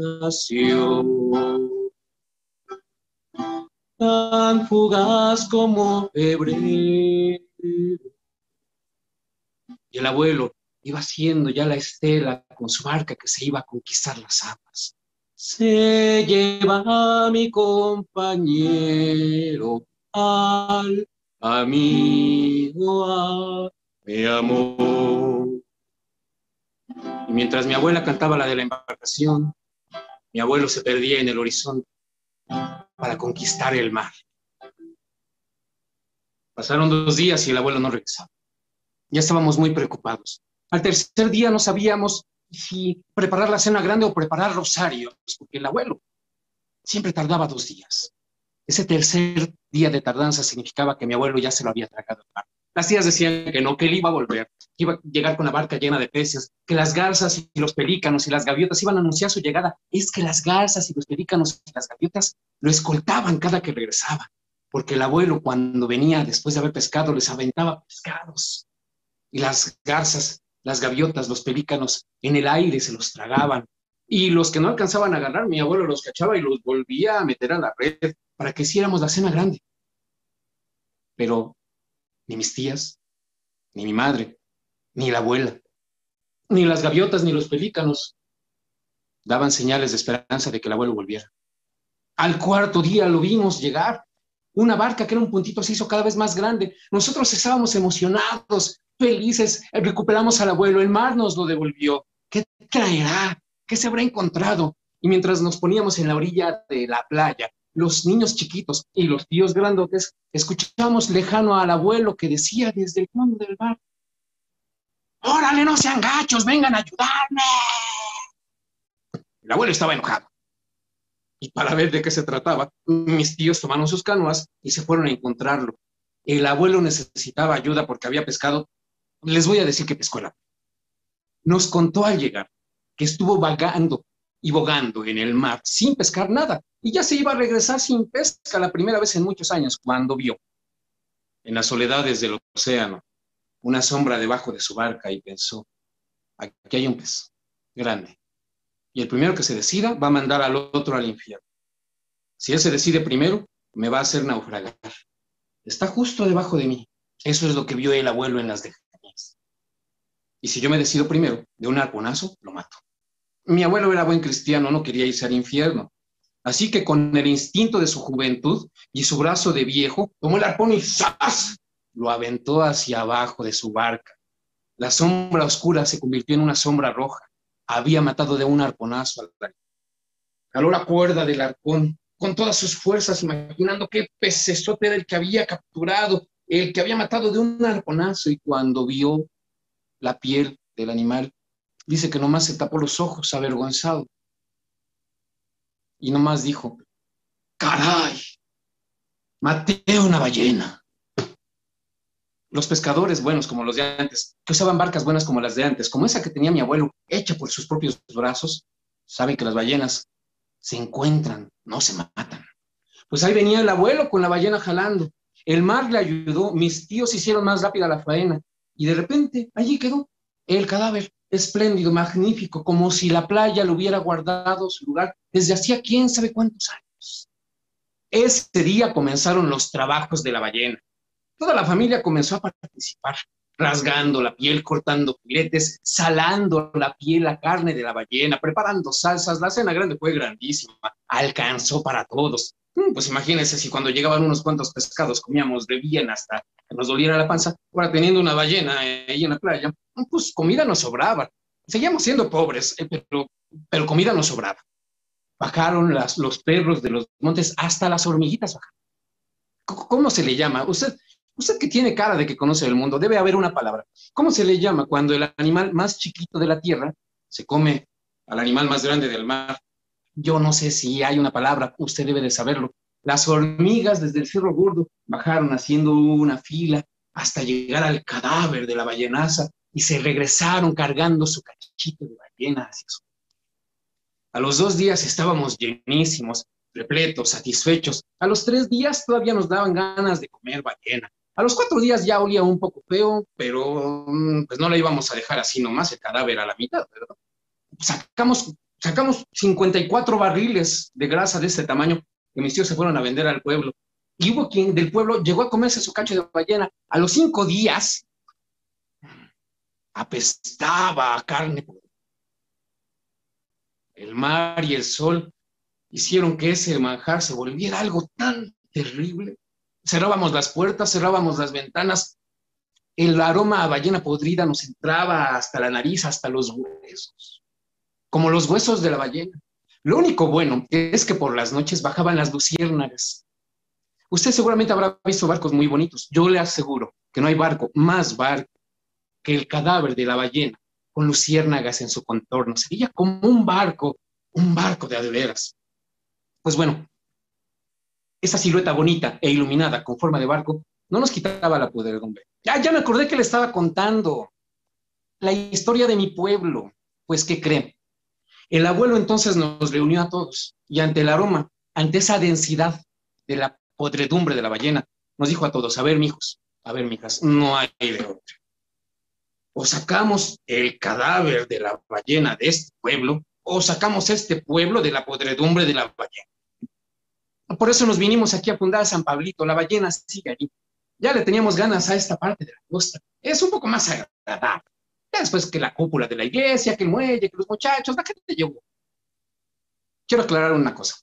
tan fugaz como febrero. Y el abuelo iba haciendo ya la estela con su barca que se iba a conquistar las aguas se lleva a mi compañero al amigo a mi amor. Y mientras mi abuela cantaba la de la embarcación, mi abuelo se perdía en el horizonte para conquistar el mar. Pasaron dos días y el abuelo no regresaba. Ya estábamos muy preocupados. Al tercer día no sabíamos si preparar la cena grande o preparar rosarios, porque el abuelo siempre tardaba dos días. Ese tercer día de tardanza significaba que mi abuelo ya se lo había tragado Las tías decían que no, que él iba a volver, iba a llegar con la barca llena de peces, que las garzas y los pelícanos y las gaviotas iban a anunciar su llegada. Es que las garzas y los pelícanos y las gaviotas lo escoltaban cada que regresaba, porque el abuelo cuando venía después de haber pescado les aventaba pescados. Y las garzas las gaviotas, los pelícanos, en el aire se los tragaban. Y los que no alcanzaban a agarrar, mi abuelo los cachaba y los volvía a meter a la red para que hiciéramos la cena grande. Pero ni mis tías, ni mi madre, ni la abuela, ni las gaviotas, ni los pelícanos daban señales de esperanza de que el abuelo volviera. Al cuarto día lo vimos llegar. Una barca que era un puntito se hizo cada vez más grande. Nosotros estábamos emocionados, felices, recuperamos al abuelo, el mar nos lo devolvió. ¿Qué traerá? ¿Qué se habrá encontrado? Y mientras nos poníamos en la orilla de la playa, los niños chiquitos y los tíos grandotes, escuchamos lejano al abuelo que decía desde el fondo del mar, órale, no sean gachos, vengan a ayudarme. El abuelo estaba enojado. Y para ver de qué se trataba, mis tíos tomaron sus canoas y se fueron a encontrarlo. El abuelo necesitaba ayuda porque había pescado les voy a decir que pescó la Nos contó al llegar que estuvo vagando y bogando en el mar sin pescar nada y ya se iba a regresar sin pesca la primera vez en muchos años cuando vio en las soledades del océano una sombra debajo de su barca y pensó, aquí hay un pez grande y el primero que se decida va a mandar al otro al infierno. Si él se decide primero, me va a hacer naufragar. Está justo debajo de mí. Eso es lo que vio el abuelo en las de y si yo me decido primero de un arponazo, lo mato. Mi abuelo era buen cristiano, no quería irse al infierno. Así que con el instinto de su juventud y su brazo de viejo, tomó el arpón y ¡zas! Lo aventó hacia abajo de su barca. La sombra oscura se convirtió en una sombra roja. Había matado de un arponazo al rey. Caló la cuerda del arpón con todas sus fuerzas, imaginando qué pecesote era el que había capturado, el que había matado de un arponazo, y cuando vio la piel del animal. Dice que nomás se tapó los ojos, avergonzado. Y nomás dijo, caray, maté una ballena. Los pescadores buenos como los de antes, que usaban barcas buenas como las de antes, como esa que tenía mi abuelo, hecha por sus propios brazos, saben que las ballenas se encuentran, no se matan. Pues ahí venía el abuelo con la ballena jalando. El mar le ayudó, mis tíos hicieron más rápida la faena y de repente allí quedó el cadáver, espléndido, magnífico, como si la playa lo hubiera guardado su lugar desde hacía quién sabe cuántos años. Ese día comenzaron los trabajos de la ballena. Toda la familia comenzó a participar, rasgando la piel, cortando filetes, salando la piel, la carne de la ballena, preparando salsas. La cena grande fue grandísima, alcanzó para todos. Mm, pues imagínense si cuando llegaban unos cuantos pescados comíamos de bien hasta que nos doliera la panza, ahora teniendo una ballena ahí en la playa, pues comida nos sobraba. Seguíamos siendo pobres, eh, pero, pero comida nos sobraba. Bajaron los perros de los montes, hasta las hormiguitas bajaron. ¿Cómo se le llama? Usted, usted que tiene cara de que conoce el mundo, debe haber una palabra. ¿Cómo se le llama cuando el animal más chiquito de la tierra se come al animal más grande del mar? Yo no sé si hay una palabra, usted debe de saberlo. Las hormigas desde el Cerro Gordo bajaron haciendo una fila hasta llegar al cadáver de la ballenaza y se regresaron cargando su cachito de ballena hacia su. A los dos días estábamos llenísimos, repletos, satisfechos. A los tres días todavía nos daban ganas de comer ballena. A los cuatro días ya olía un poco feo, pero mm, pues no la íbamos a dejar así nomás, el cadáver a la mitad, ¿verdad? Sacamos, sacamos 54 barriles de grasa de este tamaño que mis tíos se fueron a vender al pueblo. Y hubo quien del pueblo llegó a comerse su cacho de ballena. A los cinco días apestaba a carne. El mar y el sol hicieron que ese manjar se volviera algo tan terrible. Cerrábamos las puertas, cerrábamos las ventanas. El aroma a ballena podrida nos entraba hasta la nariz, hasta los huesos, como los huesos de la ballena. Lo único bueno es que por las noches bajaban las luciérnagas. Usted seguramente habrá visto barcos muy bonitos. Yo le aseguro que no hay barco más barco que el cadáver de la ballena con luciérnagas en su contorno. Sería como un barco, un barco de adeveras. Pues bueno, esa silueta bonita e iluminada con forma de barco no nos quitaba la podredumbre. Ya, ya me acordé que le estaba contando la historia de mi pueblo. Pues, ¿qué creen? El abuelo entonces nos reunió a todos y ante el aroma, ante esa densidad de la podredumbre de la ballena, nos dijo a todos, a ver, mijos, a ver, mijas, no hay de otra. O sacamos el cadáver de la ballena de este pueblo, o sacamos este pueblo de la podredumbre de la ballena. Por eso nos vinimos aquí a fundar San Pablito, la ballena sigue allí. Ya le teníamos ganas a esta parte de la costa. Es un poco más agradable después que la cúpula de la iglesia, que el muelle, que los muchachos, la gente llegó. Quiero aclarar una cosa.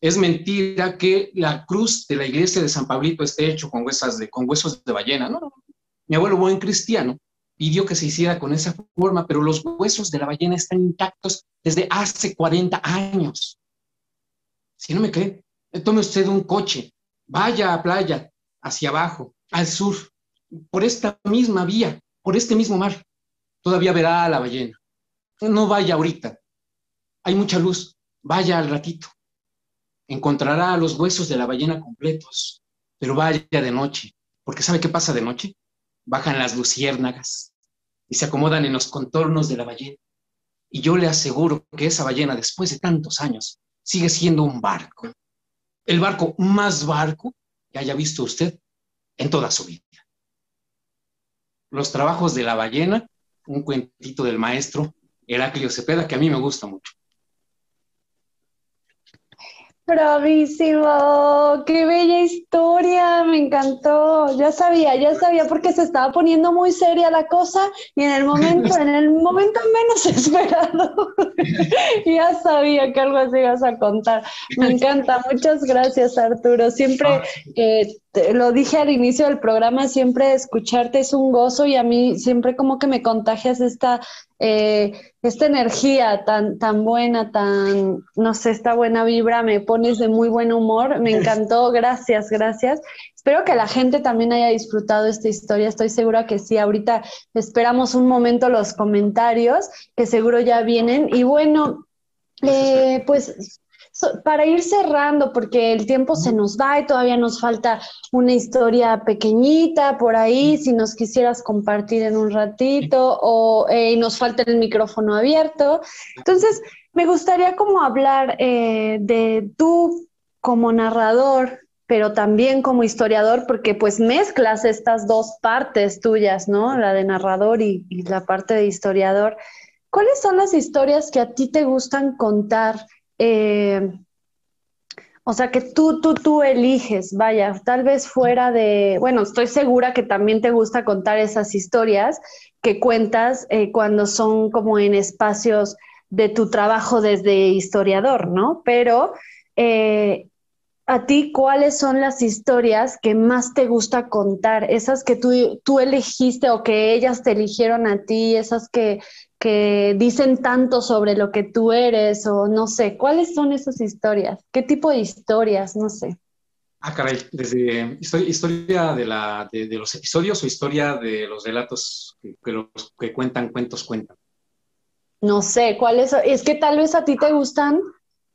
Es mentira que la cruz de la iglesia de San Pablito esté hecho con, huesos de, con huesos de ballena. No, no. Mi abuelo buen cristiano pidió que se hiciera con esa forma, pero los huesos de la ballena están intactos desde hace 40 años. Si no me cree, tome usted un coche, vaya a playa, hacia abajo, al sur, por esta misma vía, por este mismo mar todavía verá a la ballena. No vaya ahorita, hay mucha luz, vaya al ratito. Encontrará los huesos de la ballena completos, pero vaya de noche, porque ¿sabe qué pasa de noche? Bajan las luciérnagas y se acomodan en los contornos de la ballena. Y yo le aseguro que esa ballena, después de tantos años, sigue siendo un barco. El barco más barco que haya visto usted en toda su vida. Los trabajos de la ballena un cuentito del maestro Heraclio Cepeda que a mí me gusta mucho. Bravísimo, qué bella historia, me encantó. Ya sabía, ya sabía porque se estaba poniendo muy seria la cosa y en el momento, en el momento menos esperado, ya sabía que algo así ibas a contar. Me encanta, muchas gracias Arturo. Siempre eh, lo dije al inicio del programa, siempre escucharte es un gozo y a mí siempre como que me contagias esta eh, esta energía tan, tan buena, tan, no sé, esta buena vibra, me pones de muy buen humor, me encantó, gracias, gracias. Espero que la gente también haya disfrutado esta historia, estoy segura que sí, ahorita esperamos un momento los comentarios, que seguro ya vienen, y bueno, eh, pues para ir cerrando, porque el tiempo se nos va y todavía nos falta una historia pequeñita por ahí, si nos quisieras compartir en un ratito o eh, nos falta el micrófono abierto. Entonces, me gustaría como hablar eh, de tú como narrador, pero también como historiador, porque pues mezclas estas dos partes tuyas, ¿no? La de narrador y, la parte de historiador. ¿Cuáles son las historias que a ti te gustan contar? Eh, o sea, que tú, tú, tú eliges, vaya, tal vez fuera de, bueno, estoy segura que también te gusta contar esas historias que cuentas eh, cuando son como en espacios de tu trabajo desde historiador, ¿no? Pero eh, a ti, ¿cuáles son las historias que más te gusta contar? Esas que tú, tú elegiste o que ellas te eligieron a ti, esas que, que dicen tanto sobre lo que tú eres o no sé, ¿cuáles son esas historias? ¿Qué tipo de historias? No sé. Ah, caray, desde historia, de, la, de, los episodios o historia de los relatos que, los, que cuentan, cuentos cuentan. No sé, ¿cuáles? Es que tal vez a ti te gustan,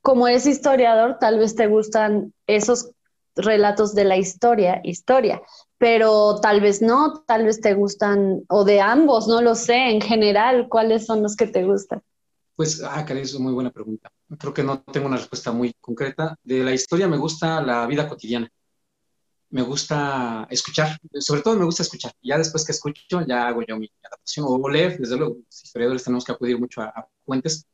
como eres historiador, tal vez te gustan esos relatos de la historia, historia, pero tal vez no, tal vez te gustan, o de ambos, no lo sé, en general, ¿cuáles son los que te gustan? Pues, ah, caray, es una muy buena pregunta. Creo que no tengo una respuesta muy concreta. De la historia me gusta la vida cotidiana. Me gusta escuchar, sobre todo me gusta escuchar. Ya después que escucho, ya hago yo mi adaptación o leer. Desde luego, los historiadores tenemos que acudir mucho a, fuentes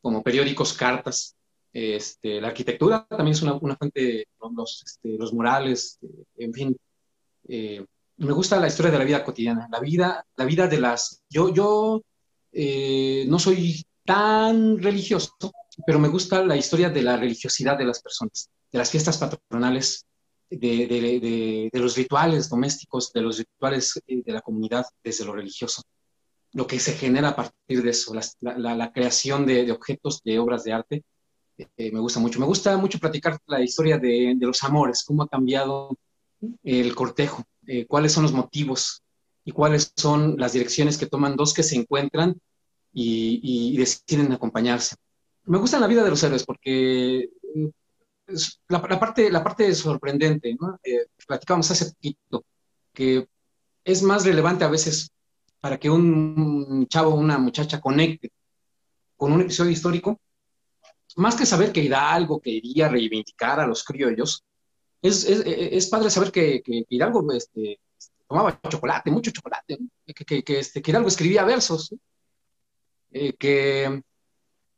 como periódicos, cartas. Este, la arquitectura también es una, fuente, los, este, los murales, en fin, eh, me gusta la historia de la vida cotidiana, la vida, la vida de las... Yo, yo eh, no soy tan religioso, pero me gusta la historia de la religiosidad de las personas, de las fiestas patronales, de, los rituales domésticos, de los rituales eh, de la comunidad desde lo religioso. Lo que se genera a partir de eso, la, creación de, objetos, de obras de arte, me gusta mucho. Me gusta mucho platicar la historia de, los amores, cómo ha cambiado el cortejo, eh, cuáles son los motivos y cuáles son las direcciones que toman dos que se encuentran y, deciden acompañarse. Me gusta la vida de los héroes porque eh, la, parte, la parte sorprendente, ¿no? Eh, hace poquito, que es más relevante a veces para que un chavo o una muchacha conecte con un episodio histórico, más que saber que Hidalgo quería reivindicar a los criollos, es, es, es padre saber que, que, Hidalgo este, tomaba chocolate, mucho chocolate, que, que, este, que Hidalgo escribía versos, eh, que,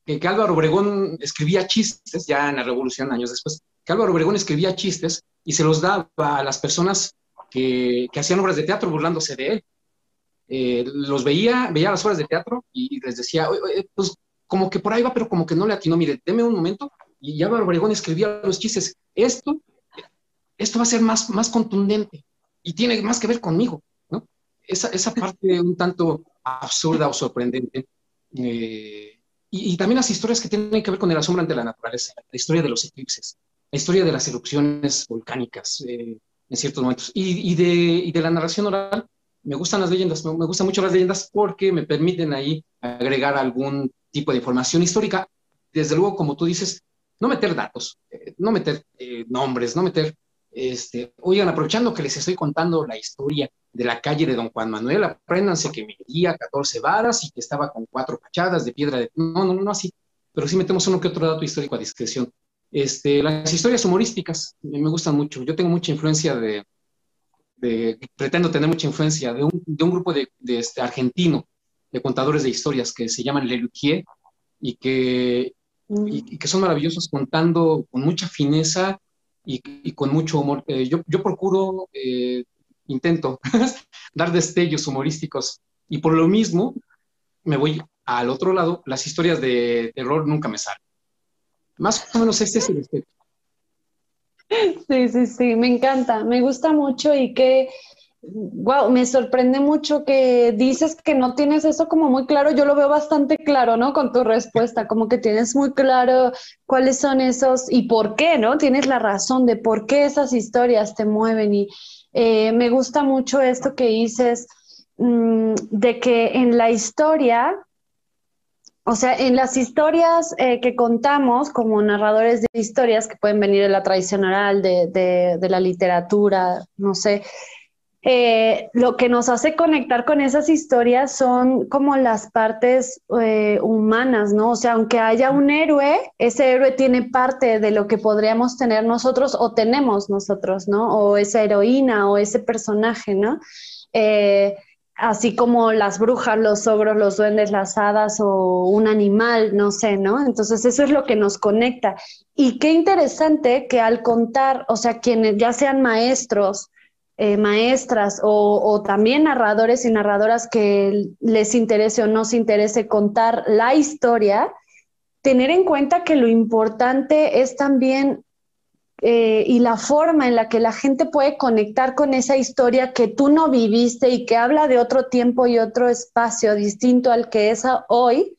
que, Álvaro Obregón escribía chistes, ya en la Revolución, años después, que Álvaro Obregón escribía chistes y se los daba a las personas que, que hacían obras de teatro burlándose de él. Eh, los veía, veía las obras de teatro y les decía, pues como que por ahí va, pero como que no le atinó, mire, deme un momento. Y Álvaro Obregón escribía los chistes. Esto esto va a ser más, más contundente y tiene más que ver conmigo, ¿no? Esa, esa parte un tanto absurda o sorprendente. Eh, y, también las historias que tienen que ver con el asombro ante la naturaleza, la historia de los eclipses, la historia de las erupciones volcánicas eh, en ciertos momentos. Y, y, de, y, de, la narración oral, me gustan las leyendas, me, gustan mucho las leyendas porque me permiten ahí agregar algún tipo de información histórica. Desde luego, como tú dices, no meter datos, eh, no meter nombres, no meter este, oigan, aprovechando que les estoy contando la historia de la calle de Don Juan Manuel, apréndanse que medía 14 varas y que estaba con cuatro fachadas de piedra de... No, no, no así, pero sí metemos uno que otro dato histórico a discreción. Este, las historias humorísticas me gustan mucho. Yo tengo mucha influencia de, pretendo tener mucha influencia de un, de un grupo de, de este, argentino de contadores de historias que se llaman Leluquier y que, y, y que son maravillosos contando con mucha fineza y, con mucho humor. Eh, yo, yo, procuro, eh, intento dar destellos humorísticos y por lo mismo me voy al otro lado, las historias de terror nunca me salen. Más o menos este es el aspecto. Sí, sí, sí, me encanta, me gusta mucho y que wow, me sorprende mucho que dices que no tienes eso como muy claro. Yo lo veo bastante claro, ¿no? Con tu respuesta, como que tienes muy claro cuáles son esos y por qué, ¿no? Tienes la razón de por qué esas historias te mueven y eh, me gusta mucho esto que dices mm, de que en la historia, o sea, en las historias eh, que contamos como narradores de historias que pueden venir de la tradición oral, de, de la literatura, no sé, eh, lo que nos hace conectar con esas historias son como las partes eh, humanas, ¿no? O sea, aunque haya un héroe, ese héroe tiene parte de lo que podríamos tener nosotros o tenemos nosotros, ¿no? O esa heroína o ese personaje, ¿no? Eh, así como las brujas, los ogros, los duendes, las hadas o un animal, no sé, ¿no? Entonces eso es lo que nos conecta. Y qué interesante que al contar, o sea, quienes ya sean maestros, eh, maestras o, también narradores y narradoras que les interese o no se interese contar la historia, tener en cuenta que lo importante es también eh, y la forma en la que la gente puede conectar con esa historia que tú no viviste y que habla de otro tiempo y otro espacio distinto al que es hoy,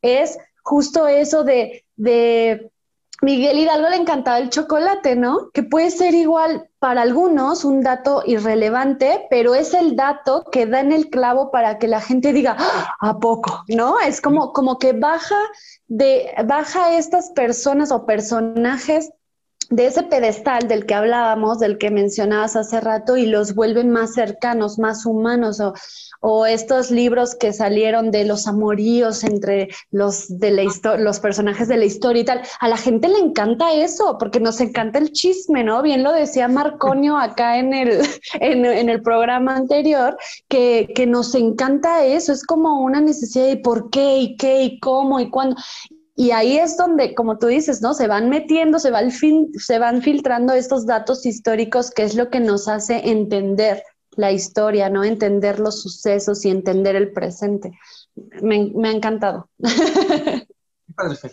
es justo eso de, de Miguel Hidalgo le encantaba el chocolate, ¿no? Que puede ser igual para algunos un dato irrelevante, pero es el dato que da en el clavo para que la gente diga, ¡Ah! ¿a poco? ¿No? Es como, como que baja de, baja estas personas o personajes de ese pedestal del que hablábamos, del que mencionabas hace rato, y los vuelven más cercanos, más humanos, o, o estos libros que salieron de los amoríos entre los, de la los personajes de la historia y tal. A la gente le encanta eso, porque nos encanta el chisme, ¿no? Bien lo decía Marconio acá en el, en, el programa anterior, que, que nos encanta eso, es como una necesidad de por qué y qué y cómo y cuándo. Y ahí es donde, como tú dices, ¿no? Se van metiendo, se, va el fin, se van filtrando estos datos históricos, que es lo que nos hace entender la historia, ¿no? Entender los sucesos y entender el presente. Me, me ha encantado.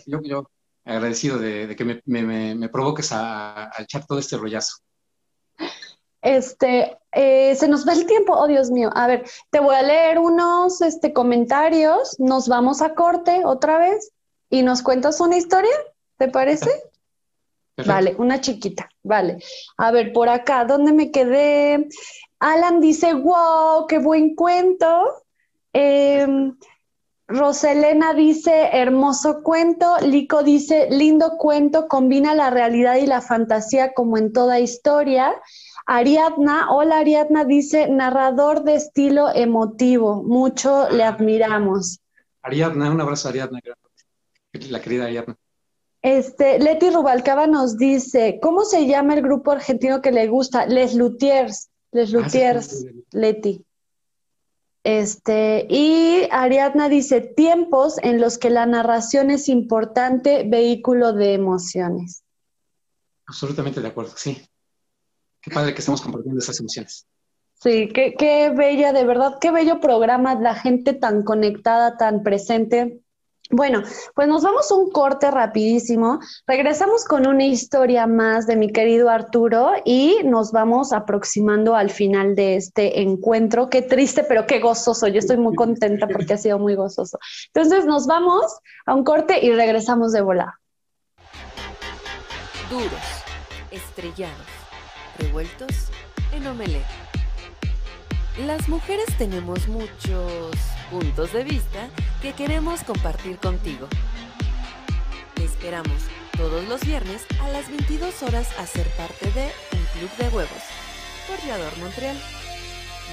Yo, yo agradecido de, que me, me, me, provoques a, a, echar todo este rollazo. Este, eh, se nos va el tiempo, oh Dios mío. A ver, te voy a leer unos este, comentarios, nos vamos a corte otra vez y nos cuentas una historia, ¿te parece? Vale, una chiquita, vale. A ver, por acá, ¿dónde me quedé? Alan dice, wow, qué buen cuento. Em, Roselena dice, hermoso cuento. Lico dice, lindo cuento, combina la realidad y la fantasía como en toda historia. Ariadna, hola Ariadna, dice, narrador de estilo emotivo, mucho le admiramos. Ariadna, un abrazo Ariadna la querida Ariadna. Este, Leti Rubalcaba nos dice, ¿cómo se llama el grupo argentino que le gusta? Les Lutiers, Les ah, Lutiers, Leti. Este, y Ariadna dice, tiempos en los que la narración es importante, vehículo de emociones. Absolutamente de acuerdo, sí. Qué padre que estamos compartiendo esas emociones. Sí, qué, qué bella, de verdad, qué bello programa, la gente tan conectada, tan presente. Bueno, pues nos vamos un corte rapidísimo. Regresamos con una historia más de mi querido Arturo y nos vamos aproximando al final de este encuentro. Qué triste, pero qué gozoso. Yo estoy muy contenta porque ha sido muy gozoso. Entonces nos vamos a un corte y regresamos de volada. Duros, estrellados, revueltos en omelette. Las mujeres tenemos muchos puntos de vista que queremos compartir contigo. Te esperamos todos los viernes a las 22 horas a ser parte de Un Club de Huevos por Montreal.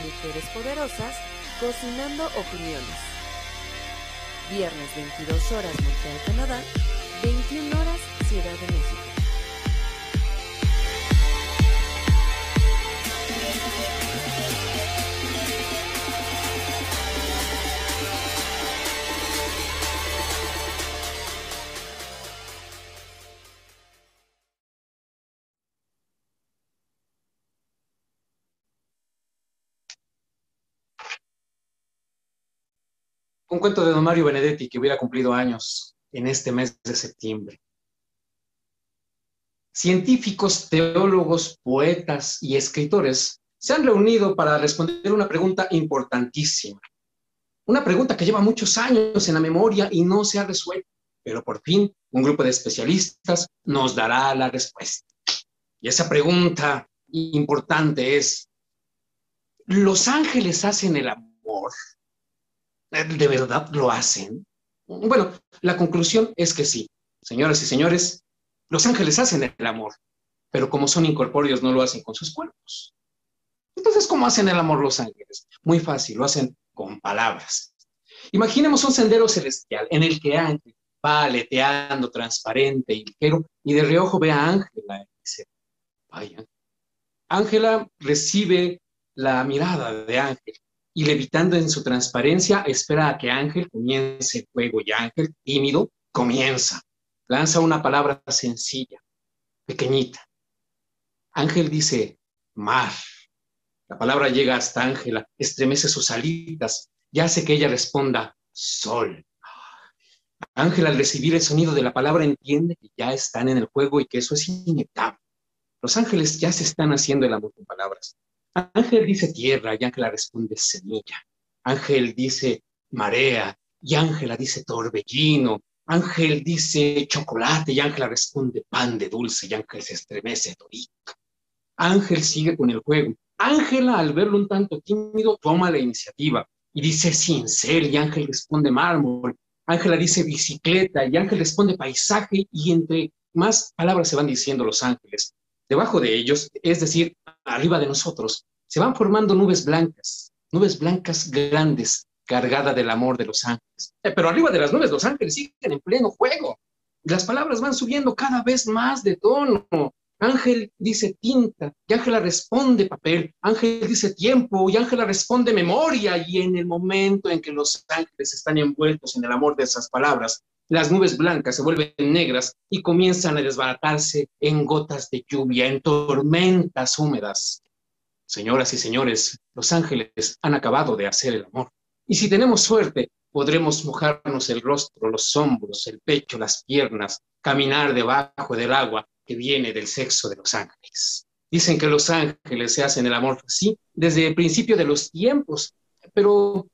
Mujeres poderosas cocinando opiniones. Viernes 22 horas Montreal, Canadá, 21 horas Ciudad de México. Un cuento de don Mario Benedetti que hubiera cumplido años en este mes de septiembre. Científicos, teólogos, poetas y escritores se han reunido para responder una pregunta importantísima. Una pregunta que lleva muchos años en la memoria y no se ha resuelto, pero por fin un grupo de especialistas nos dará la respuesta. Y esa pregunta importante es, ¿los ángeles hacen el amor? ¿De verdad lo hacen? Bueno, la conclusión es que sí. Señoras y señores, los ángeles hacen el amor, pero como son incorpóreos no lo hacen con sus cuerpos. Entonces, ¿cómo hacen el amor los ángeles? Muy fácil, lo hacen con palabras. Imaginemos un sendero celestial en el que Ángel va aleteando transparente y ligero y de reojo ve a Ángela y dice, vaya. Ángela recibe la mirada de Ángel y levitando en su transparencia espera a que Ángel comience el juego y Ángel, tímido, comienza. Lanza una palabra sencilla, pequeñita. Ángel dice, mar. La palabra llega hasta Ángela, estremece sus alitas y hace que ella responda, sol. Ángela al recibir el sonido de la palabra entiende que ya están en el juego y que eso es inevitable. Los ángeles ya se están haciendo el amor con palabras. Ángel dice tierra y Ángela responde semilla. Ángel dice marea y Ángela dice torbellino. Ángel dice chocolate y Ángela responde pan de dulce y Ángel se estremece torito. Ángel sigue con el juego. Ángela, al verlo un tanto tímido, toma la iniciativa y dice cincel y Ángel responde mármol. Ángela dice bicicleta y Ángel responde paisaje y entre más palabras se van diciendo los ángeles. Debajo de ellos, es decir, arriba de nosotros, se van formando nubes blancas, nubes blancas grandes, cargadas del amor de los ángeles. Eh, pero arriba de las nubes los ángeles siguen en pleno juego. Las palabras van subiendo cada vez más de tono. Ángel dice tinta y Ángela responde papel. Ángel dice tiempo y Ángela responde memoria. Y en el momento en que los ángeles están envueltos en el amor de esas palabras, las nubes blancas se vuelven negras y comienzan a desbaratarse en gotas de lluvia, en tormentas húmedas. Señoras y señores, los ángeles han acabado de hacer el amor. Y si tenemos suerte, podremos mojarnos el rostro, los hombros, el pecho, las piernas, caminar debajo del agua que viene del sexo de los ángeles. Dicen que los ángeles se hacen el amor así desde el principio de los tiempos, pero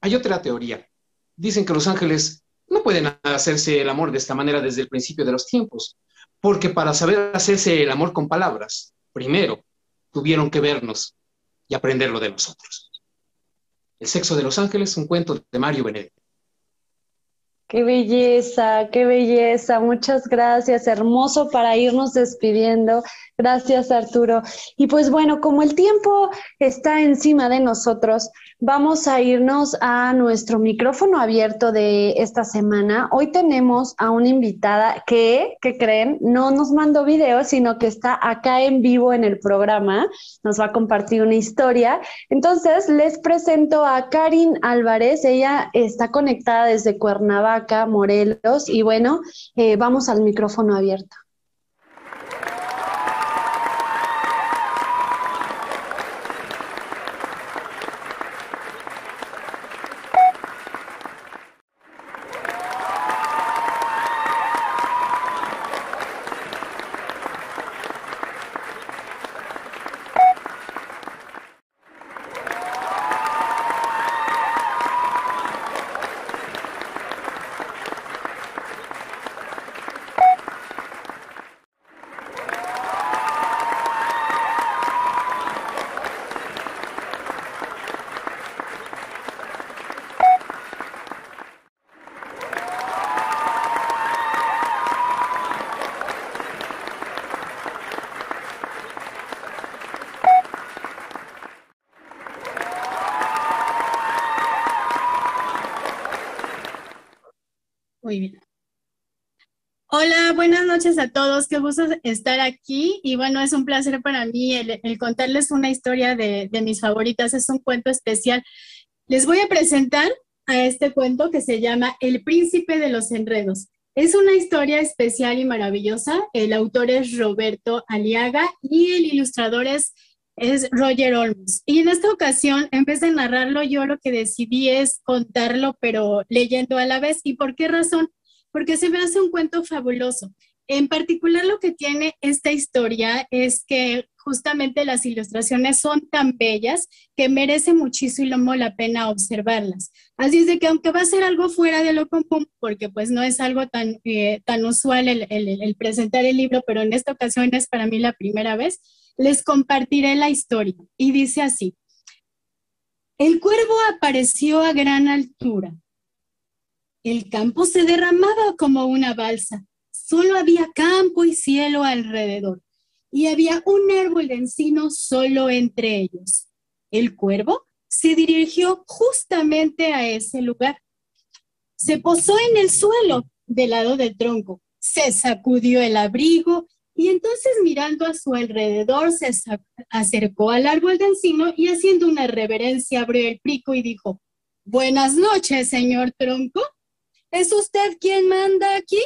hay otra teoría. Dicen que los ángeles no pueden hacerse el amor de esta manera desde el principio de los tiempos, porque para saber hacerse el amor con palabras, primero tuvieron que vernos y aprenderlo de nosotros. El sexo de los ángeles, un cuento de Mario Benedetti. Qué belleza, qué belleza. Muchas gracias. Hermoso para irnos despidiendo. Gracias, Arturo. Y pues bueno, como el tiempo está encima de nosotros, vamos a irnos a nuestro micrófono abierto de esta semana. Hoy tenemos a una invitada que, ¿qué creen? No nos mandó video, sino que está acá en vivo en el programa. Nos va a compartir una historia. Entonces, les presento a Karin Álvarez. Ella está conectada desde Cuernavaca, Morelos. Y bueno, eh, vamos al micrófono abierto. Muy bien. Hola, buenas noches a todos. Qué gusto estar aquí. Y bueno, es un placer para mí el, contarles una historia de, de, mis favoritas. Es un cuento especial. Les voy a presentar a este cuento que se llama El príncipe de los enredos. Es una historia especial y maravillosa. El autor es Roberto Aliaga y el ilustrador es es Roger Olmos. Y en esta ocasión, en vez de narrarlo, yo lo que decidí es contarlo, pero leyendo a la vez. ¿Y por qué razón? Porque se me hace un cuento fabuloso. En particular, lo que tiene esta historia es que justamente las ilustraciones son tan bellas que merece muchísimo la pena observarlas. Así es de que aunque va a ser algo fuera de lo común, porque pues no es algo tan, eh, tan usual el, el presentar el libro, pero en esta ocasión es para mí la primera vez, les compartiré la historia. Y dice así, el cuervo apareció a gran altura. El campo se derramaba como una balsa. Solo había campo y cielo alrededor. y había un árbol de encino solo entre ellos. El cuervo se dirigió justamente a ese lugar. Se posó en el suelo del lado del tronco, se sacudió el abrigo y entonces mirando a su alrededor se acercó al árbol de encino y haciendo una reverencia abrió el pico y dijo, Buenas noches, señor tronco. ¿Es usted quien manda aquí?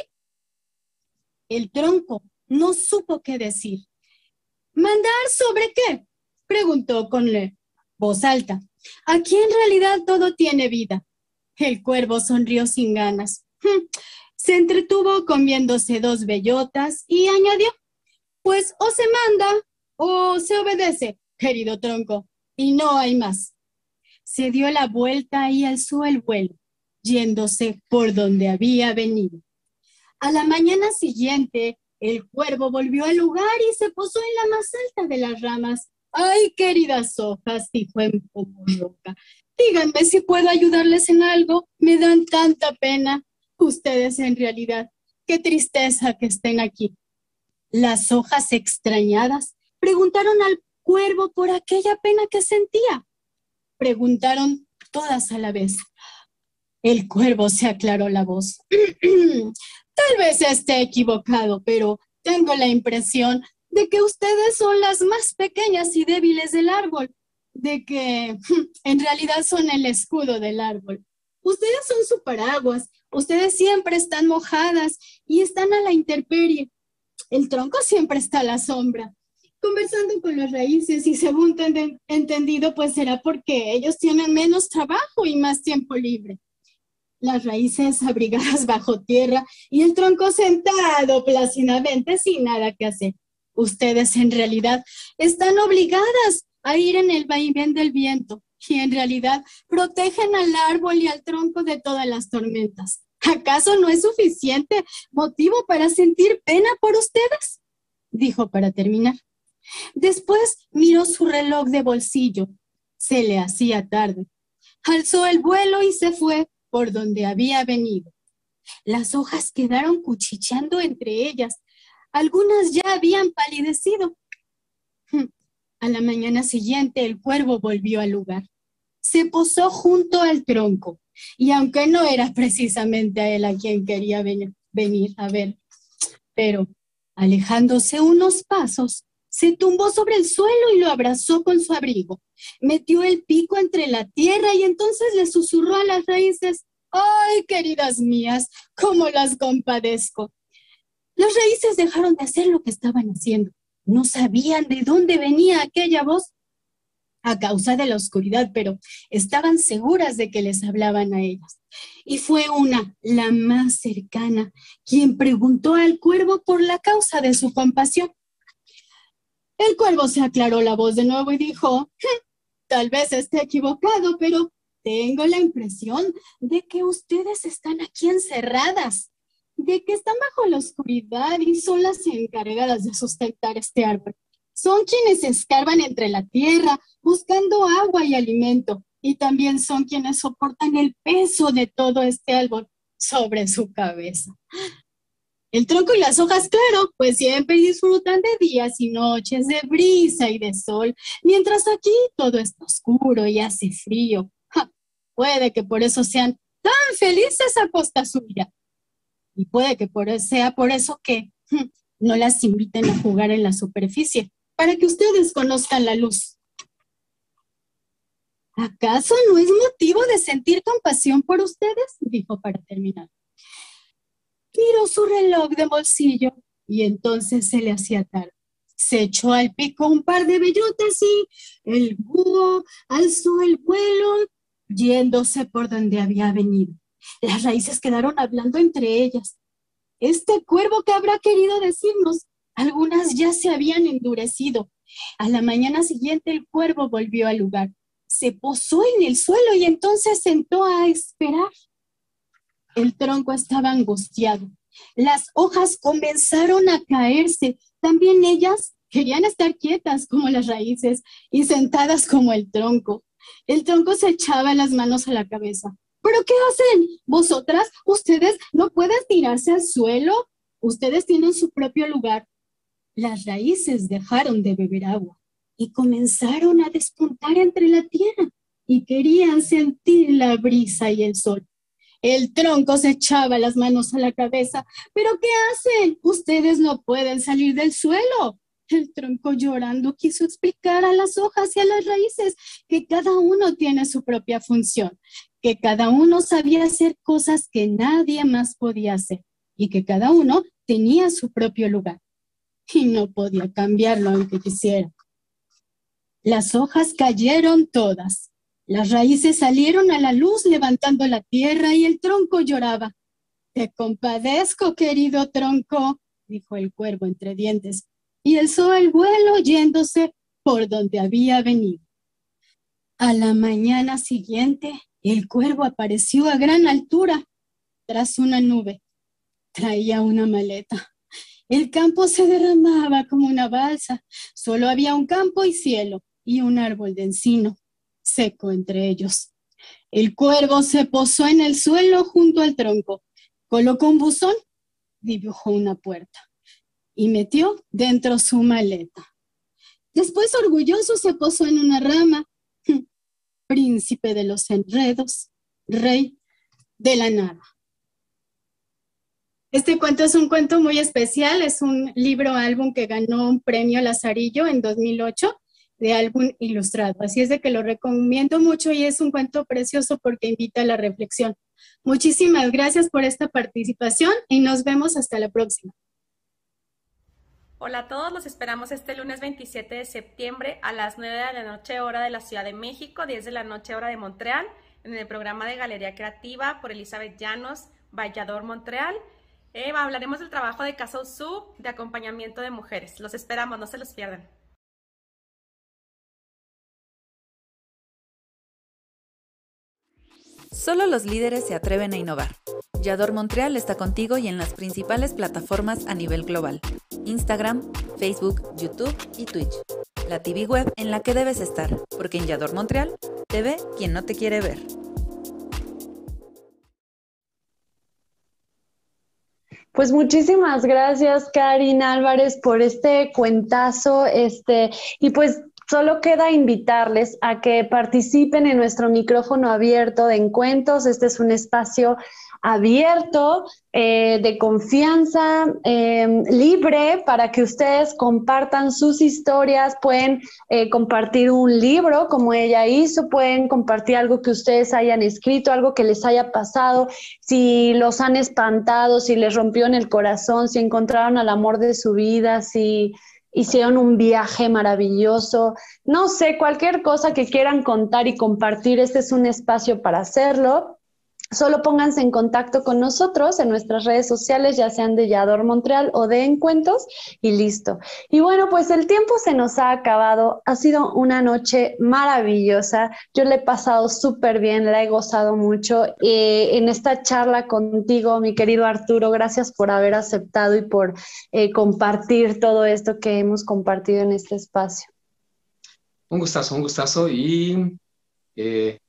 El tronco no supo qué decir. ¿Mandar sobre qué? Preguntó con voz alta. Aquí en realidad todo tiene vida. El cuervo sonrió sin ganas. Hm, se entretuvo comiéndose dos bellotas y añadió, pues o se manda o se obedece, querido tronco, y no hay más. Se dio la vuelta y alzó el vuelo, yéndose por donde había venido. A la mañana siguiente, el cuervo volvió al lugar y se posó en la más alta de las ramas. Ay, queridas hojas, dijo en poco loca. Díganme si puedo ayudarles en algo. Me dan tanta pena. Ustedes en realidad, qué tristeza que estén aquí. Las hojas extrañadas preguntaron al cuervo por aquella pena que sentía. Preguntaron todas a la vez. El cuervo se aclaró la voz. Tal vez esté equivocado, pero tengo la impresión de que ustedes son las más pequeñas y débiles del árbol, de que en realidad son el escudo del árbol. Ustedes son su paraguas, ustedes siempre están mojadas y están a la intemperie el tronco siempre está a la sombra, conversando con las raíces y según entendido, pues será porque ellos tienen menos trabajo y más tiempo libre. Las raíces abrigadas bajo tierra y el tronco sentado plácidamente sin nada que hacer. Ustedes en realidad están obligadas a ir en el vaivén del viento y en realidad protegen al árbol y al tronco de todas las tormentas. ¿Acaso no es suficiente motivo para sentir pena por ustedes? Dijo para terminar. Después miró su reloj de bolsillo. Se le hacía tarde. Alzó el vuelo y se fue por donde había venido. Las hojas quedaron cuchicheando entre ellas. Algunas ya habían palidecido. A la mañana siguiente el cuervo volvió al lugar. Se posó junto al tronco y aunque no era precisamente a él a quien quería venir, a ver, pero alejándose unos pasos, se tumbó sobre el suelo y lo abrazó con su abrigo. Metió el pico entre la tierra y entonces le susurró a las raíces, ¡ay, queridas mías, cómo las compadezco! Las raíces dejaron de hacer lo que estaban haciendo. No sabían de dónde venía aquella voz a causa de la oscuridad, pero estaban seguras de que les hablaban a ellas. Y fue una, la más cercana, quien preguntó al cuervo por la causa de su compasión. El cuervo se aclaró la voz de nuevo y dijo, tal vez esté equivocado, pero tengo la impresión de que ustedes están aquí encerradas, de que están bajo la oscuridad y son las encargadas de sustentar este árbol. Son quienes escarban entre la tierra buscando agua y alimento y también son quienes soportan el peso de todo este árbol sobre su cabeza. El tronco y las hojas, claro, pues siempre disfrutan de días y noches, de brisa y de sol, mientras aquí todo está oscuro y hace frío. puede que por eso sean tan felices a costa suya. Y puede que por, sea por eso que no las inviten a jugar en la superficie, para que ustedes conozcan la luz. ¿Acaso no es motivo de sentir compasión por ustedes? dijo para terminar. Miró su reloj de bolsillo y entonces se le hacía tarde. Se echó al pico un par de bellotas y el búho alzó el vuelo yéndose por donde había venido. Las raíces quedaron hablando entre ellas. Este cuervo que habrá querido decirnos, algunas ya se habían endurecido. A la mañana siguiente el cuervo volvió al lugar. Se posó en el suelo y entonces sentó a esperar. El tronco estaba angustiado. Las hojas comenzaron a caerse. También ellas querían estar quietas como las raíces y sentadas como el tronco. El tronco se echaba las manos a la cabeza. ¿Pero qué hacen? ¿Vosotras? ¿Ustedes no pueden tirarse al suelo? Ustedes tienen su propio lugar. las raíces dejaron de beber agua y comenzaron a despuntar entre la tierra y querían sentir la brisa y el sol. El tronco se echaba las manos a la cabeza. ¿Pero qué hacen? Ustedes no pueden salir del suelo. El tronco llorando quiso explicar a las hojas y a las raíces que cada uno tiene su propia función, que cada uno sabía hacer cosas que nadie más podía hacer y que cada uno tenía su propio lugar y no podía cambiarlo aunque quisiera. Las hojas cayeron todas, las raíces salieron a la luz levantando la tierra y el tronco lloraba. Te compadezco, querido tronco, dijo el cuervo entre dientes, y alzó el vuelo yéndose por donde había venido. A la mañana siguiente, el cuervo apareció a gran altura tras una nube. Traía una maleta. El campo se derramaba como una balsa. Solo había un campo y cielo y un árbol de encino seco entre ellos. El cuervo se posó en el suelo junto al tronco, colocó un buzón, dibujó una puerta y metió dentro su maleta. Después orgulloso se posó en una rama, príncipe de los enredos, rey de la nada. Este cuento es un cuento muy especial, es un libro álbum que ganó un premio Lazarillo en 2008 de álbum ilustrado. Así es de que lo recomiendo mucho y es un cuento precioso porque invita a la reflexión. Muchísimas gracias por esta participación y nos vemos hasta la próxima. Hola a todos, los esperamos este lunes 27 de septiembre a las 9 de la noche hora de la Ciudad de México, 10 de la noche hora de Montreal, en el programa de Galería Creativa por Elizabeth Llanos, Vallador, Montreal. Eh, hablaremos del trabajo de Casa Sub de acompañamiento de mujeres. Los esperamos, no se los pierdan. Solo los líderes se atreven a innovar. Yador Montreal está contigo y en las principales plataformas a nivel global. Instagram, Facebook, YouTube y Twitch. La TV web en la que debes estar, porque en Yador Montreal te ve quien no te quiere ver. Pues muchísimas gracias, Karina Álvarez, por este cuentazo. Este, y pues Solo queda invitarles a que participen en nuestro micrófono abierto de encuentros. Este es un espacio abierto, eh, de confianza, em, libre, para que ustedes compartan sus historias. Pueden eh, compartir un libro como ella hizo, pueden compartir algo que ustedes hayan escrito, algo que les haya pasado, si los han espantado, si les rompió en el corazón, si encontraron al amor de su vida, si hicieron un viaje maravilloso, no sé, cualquier cosa que quieran contar y compartir, este es un espacio para hacerlo. Solo pónganse en contacto con nosotros en nuestras redes sociales, ya sean de Yador Montreal o de Encuentros, y listo. Y bueno, pues el tiempo se nos ha acabado. Ha sido una noche maravillosa. Yo le he pasado súper bien, la he gozado mucho. Eh, en esta charla contigo, mi querido Arturo, gracias por haber aceptado y por eh, compartir todo esto que hemos compartido en este espacio. Un gustazo, un gustazo. Y eh,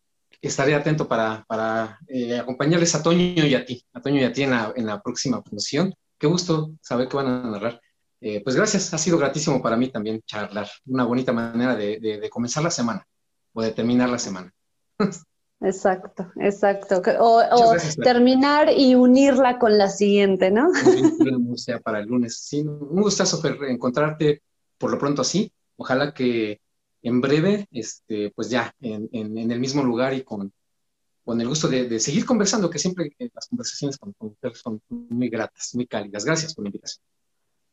estaré atento para, para eh, acompañarles a Toño y a ti, a Toño y a ti en la, en la próxima función. Qué gusto saber que van a narrar. Eh, pues gracias, ha sido gratísimo para mí también charlar. Una bonita manera de, de, comenzar la semana o de terminar la semana. Exacto, exacto. O, terminar y unirla con la siguiente, ¿no? O sea, para el lunes. Sí, un gustazo encontrarte por lo pronto así. Ojalá que en breve, este, pues ya en, el mismo lugar y con, con el gusto de, seguir conversando, que siempre las conversaciones con, ustedes son muy gratas, muy cálidas. Gracias por la invitación.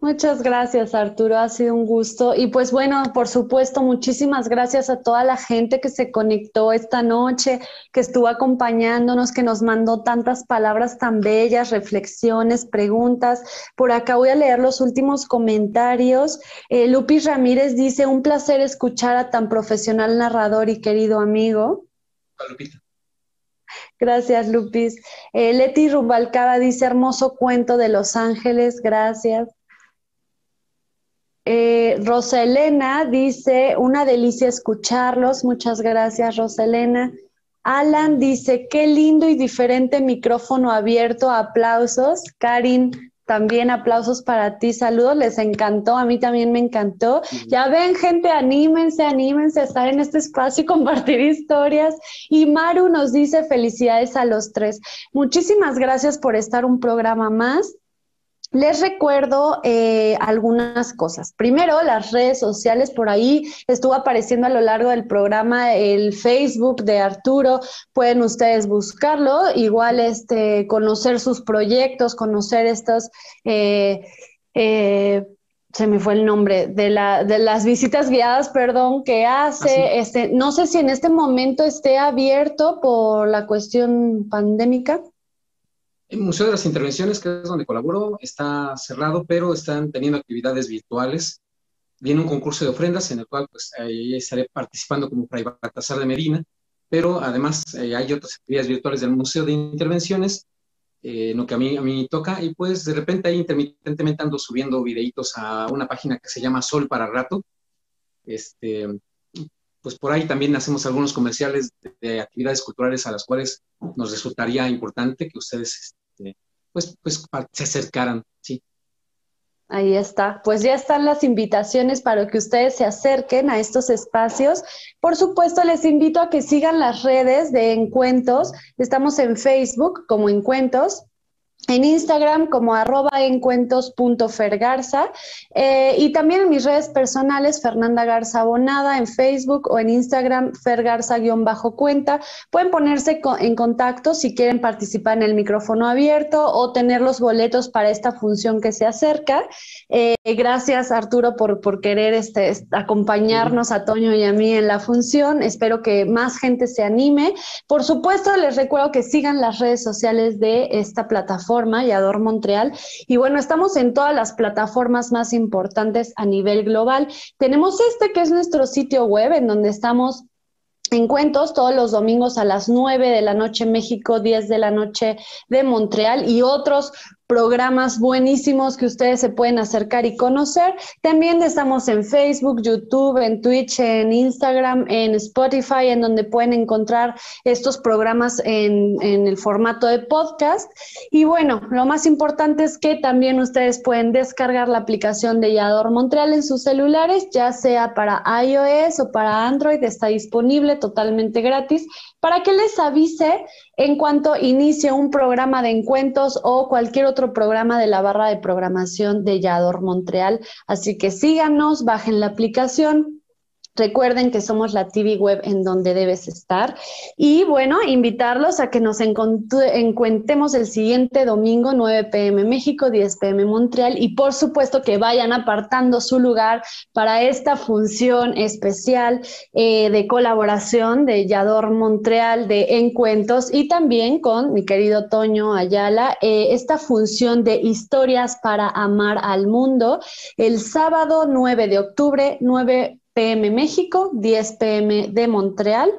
Muchas gracias, Arturo. Ha sido un gusto. Y pues bueno, por supuesto, muchísimas gracias a toda la gente que se conectó esta noche, que estuvo acompañándonos, que nos mandó tantas palabras tan bellas, reflexiones, preguntas. Por acá voy a leer los últimos comentarios. Eh, Lupis Ramírez dice, un placer escuchar a tan profesional narrador y querido amigo. Lupita. Gracias, Lupis. Eh, Leti Rubalcaba dice, hermoso cuento de Los Ángeles, gracias. Eh, Rosa Elena dice, una delicia escucharlos. Muchas gracias, Rosa Elena. Alan dice, qué lindo y diferente micrófono abierto. Aplausos. Karin también aplausos para ti, saludos, les encantó, a mí también me encantó. Ya ven, gente, anímense, anímense a estar en este espacio y compartir historias. Y Maru nos dice felicidades a los tres. Muchísimas gracias por estar un programa más. Les recuerdo eh, algunas cosas. Primero, las redes sociales, por ahí estuvo apareciendo a lo largo del programa el Facebook de Arturo, pueden ustedes buscarlo, igual este, conocer sus proyectos, conocer estos, eh, eh, se me fue el nombre, de, la, de las visitas guiadas, perdón, que hace. Este, no sé si en este momento esté abierto por la cuestión pandémica. El Museo de las Intervenciones, que es donde colaboro, está cerrado, pero están teniendo actividades virtuales. Viene un concurso de ofrendas en el cual pues, estaré participando como Fray Baltasar de Medina, pero además eh, hay otras actividades virtuales del Museo de Intervenciones, eh, lo que a mí, a mí toca, y pues de repente ahí intermitentemente ando subiendo videitos a una página que se llama Sol para Rato. Este, pues por ahí también hacemos algunos comerciales de, de actividades culturales a las cuales nos resultaría importante que ustedes este, pues, pues se acercaran, sí. Ahí está. Pues ya están las invitaciones para que ustedes se acerquen a estos espacios. Por supuesto, les invito a que sigan las redes de Encuentros. Estamos en Facebook como Encuentros en Instagram como arroba encuentos.fergarza eh, y también en mis redes personales Fernanda Garza Bonada en Facebook o en Instagram fergarza-cuenta. Pueden ponerse en contacto si quieren participar en el micrófono abierto o tener los boletos para esta función que se acerca. Eh, gracias Arturo por, por querer este, acompañarnos a Toño y a mí en la función. Espero que más gente se anime. Por supuesto, les recuerdo que sigan las redes sociales de esta plataforma Yador Montreal. Y bueno, estamos en todas las plataformas más importantes a nivel global. Tenemos este que es nuestro sitio web en donde estamos en cuentos todos los domingos a las 9 de la noche México, 10 de la noche de Montreal y otros programas buenísimos que ustedes se pueden acercar y conocer. También estamos en Facebook, YouTube, en Twitch, en Instagram, en Spotify, en donde pueden encontrar estos programas en, el formato de podcast. Y bueno, lo más importante es que también ustedes pueden descargar la aplicación de Yador Montreal en sus celulares, ya sea para iOS o para Android, está disponible totalmente gratis para que les avise en cuanto inicie un programa de encuentros o cualquier otro programa de la barra de programación de Yador Montreal. Así que síganos, bajen la aplicación, Recuerden que somos la TV web en donde debes estar. Y bueno, invitarlos a que nos encuentemos el siguiente domingo, 9 pm México, 10 pm Montreal. Y por supuesto que vayan apartando su lugar para esta función especial eh, de colaboración de Yador Montreal de Encuentros y también con mi querido Toño Ayala, eh, esta función de historias para amar al mundo el sábado 9 de octubre, 9 pm México, 10 pm de Montreal.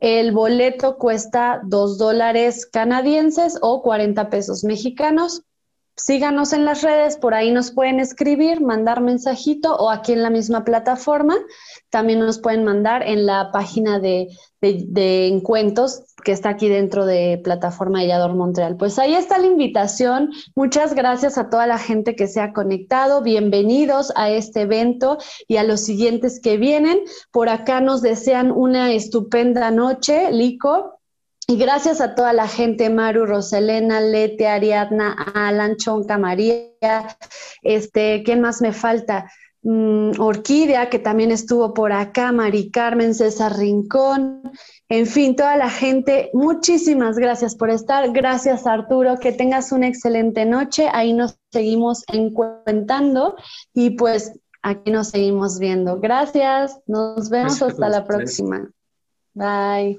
El boleto cuesta 2 dólares canadienses o 40 pesos mexicanos. Síganos en las redes, por ahí nos pueden escribir, mandar mensajito o aquí en la misma plataforma. También nos pueden mandar en la página de, de, encuentros que está aquí dentro de plataforma de Yador Montreal. Pues ahí está la invitación. Muchas gracias a toda la gente que se ha conectado. Bienvenidos a este evento y a los siguientes que vienen. Por acá nos desean una estupenda noche, Lico. Y gracias a toda la gente, Maru, Roselena, Lete, Ariadna, Alan, Chonca, María, este, ¿quién más me falta? Mm, Orquídea, que también estuvo por acá, Mari Carmen, César Rincón, en fin, toda la gente, muchísimas gracias por estar. Gracias, Arturo, que tengas una excelente noche. Ahí nos seguimos encuentando y pues aquí nos seguimos viendo. Gracias, nos vemos hasta la próxima. Bye.